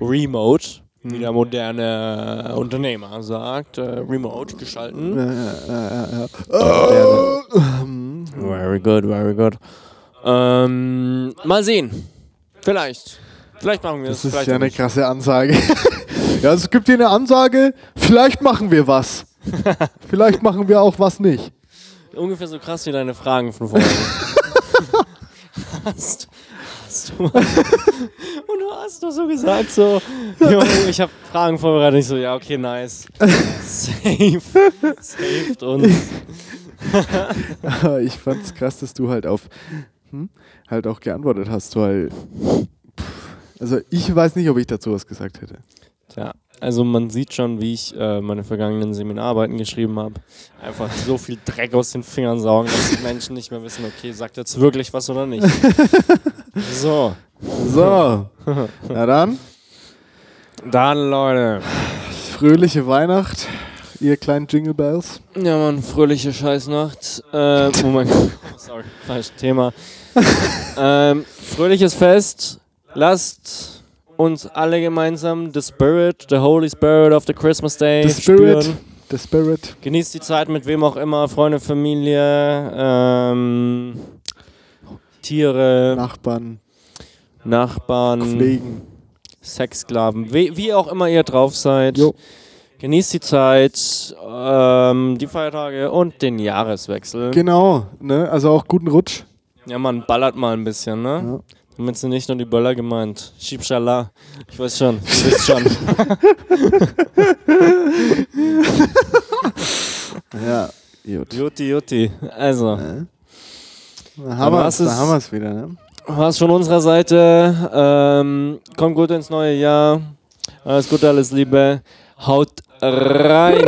remote, wie der moderne Unternehmer sagt, äh, remote ja. Ähm, Very good, very good. Ähm, mal sehen. Vielleicht. Vielleicht machen wir es. Das ist ja eine krasse Ansage. Ja, es gibt hier eine Ansage, vielleicht machen wir was. <laughs> vielleicht machen wir auch was nicht. Ungefähr so krass wie deine Fragen von vorhin. <laughs> hast, hast du. <laughs> Und du hast doch so gesagt, so. Jo, ich habe Fragen vorbereitet. Ich so, ja, okay, nice. Safe. Saved uns. Aber ich fand's krass, dass du halt auf hm, halt auch geantwortet hast, weil pff, also ich weiß nicht, ob ich dazu was gesagt hätte. Tja, also man sieht schon, wie ich äh, meine vergangenen Seminararbeiten geschrieben habe. Einfach so viel Dreck aus den Fingern saugen, dass die Menschen nicht mehr wissen, okay, sagt jetzt wirklich was oder nicht. <laughs> So, So, na dann, dann Leute. fröhliche Weihnacht, ihr kleinen Jingle Bells. Ja, Mann, fröhliche Scheißnacht. Äh, Moment. <laughs> Sorry, falsches Thema. ähm, fröhliches Fest. Lasst uns alle gemeinsam the Spirit, the Holy Spirit of the Christmas Day The Spirit, spüren. the Spirit. Genießt die Zeit mit wem auch immer, Freunde, Familie, ähm, Tiere, Nachbarn, Nachbarn, Kollegen. Sexsklaven, wie, wie auch immer ihr drauf seid. Jo. Genießt die Zeit, ähm, die Feiertage und den Jahreswechsel. Genau, ne? Also auch guten Rutsch. Ja, man ballert mal ein bisschen, ne? Ja. Damit sind nicht nur die Böller gemeint. Schiebschala. Ich weiß schon, du wisst schon. <laughs> Ja, gut. Jutti, Jutti. Also, Da haben wir es da wieder, ne? was von unserer Seite. Ähm, kommt gut ins neue Jahr. Alles Gute, alles Liebe. Haut rein.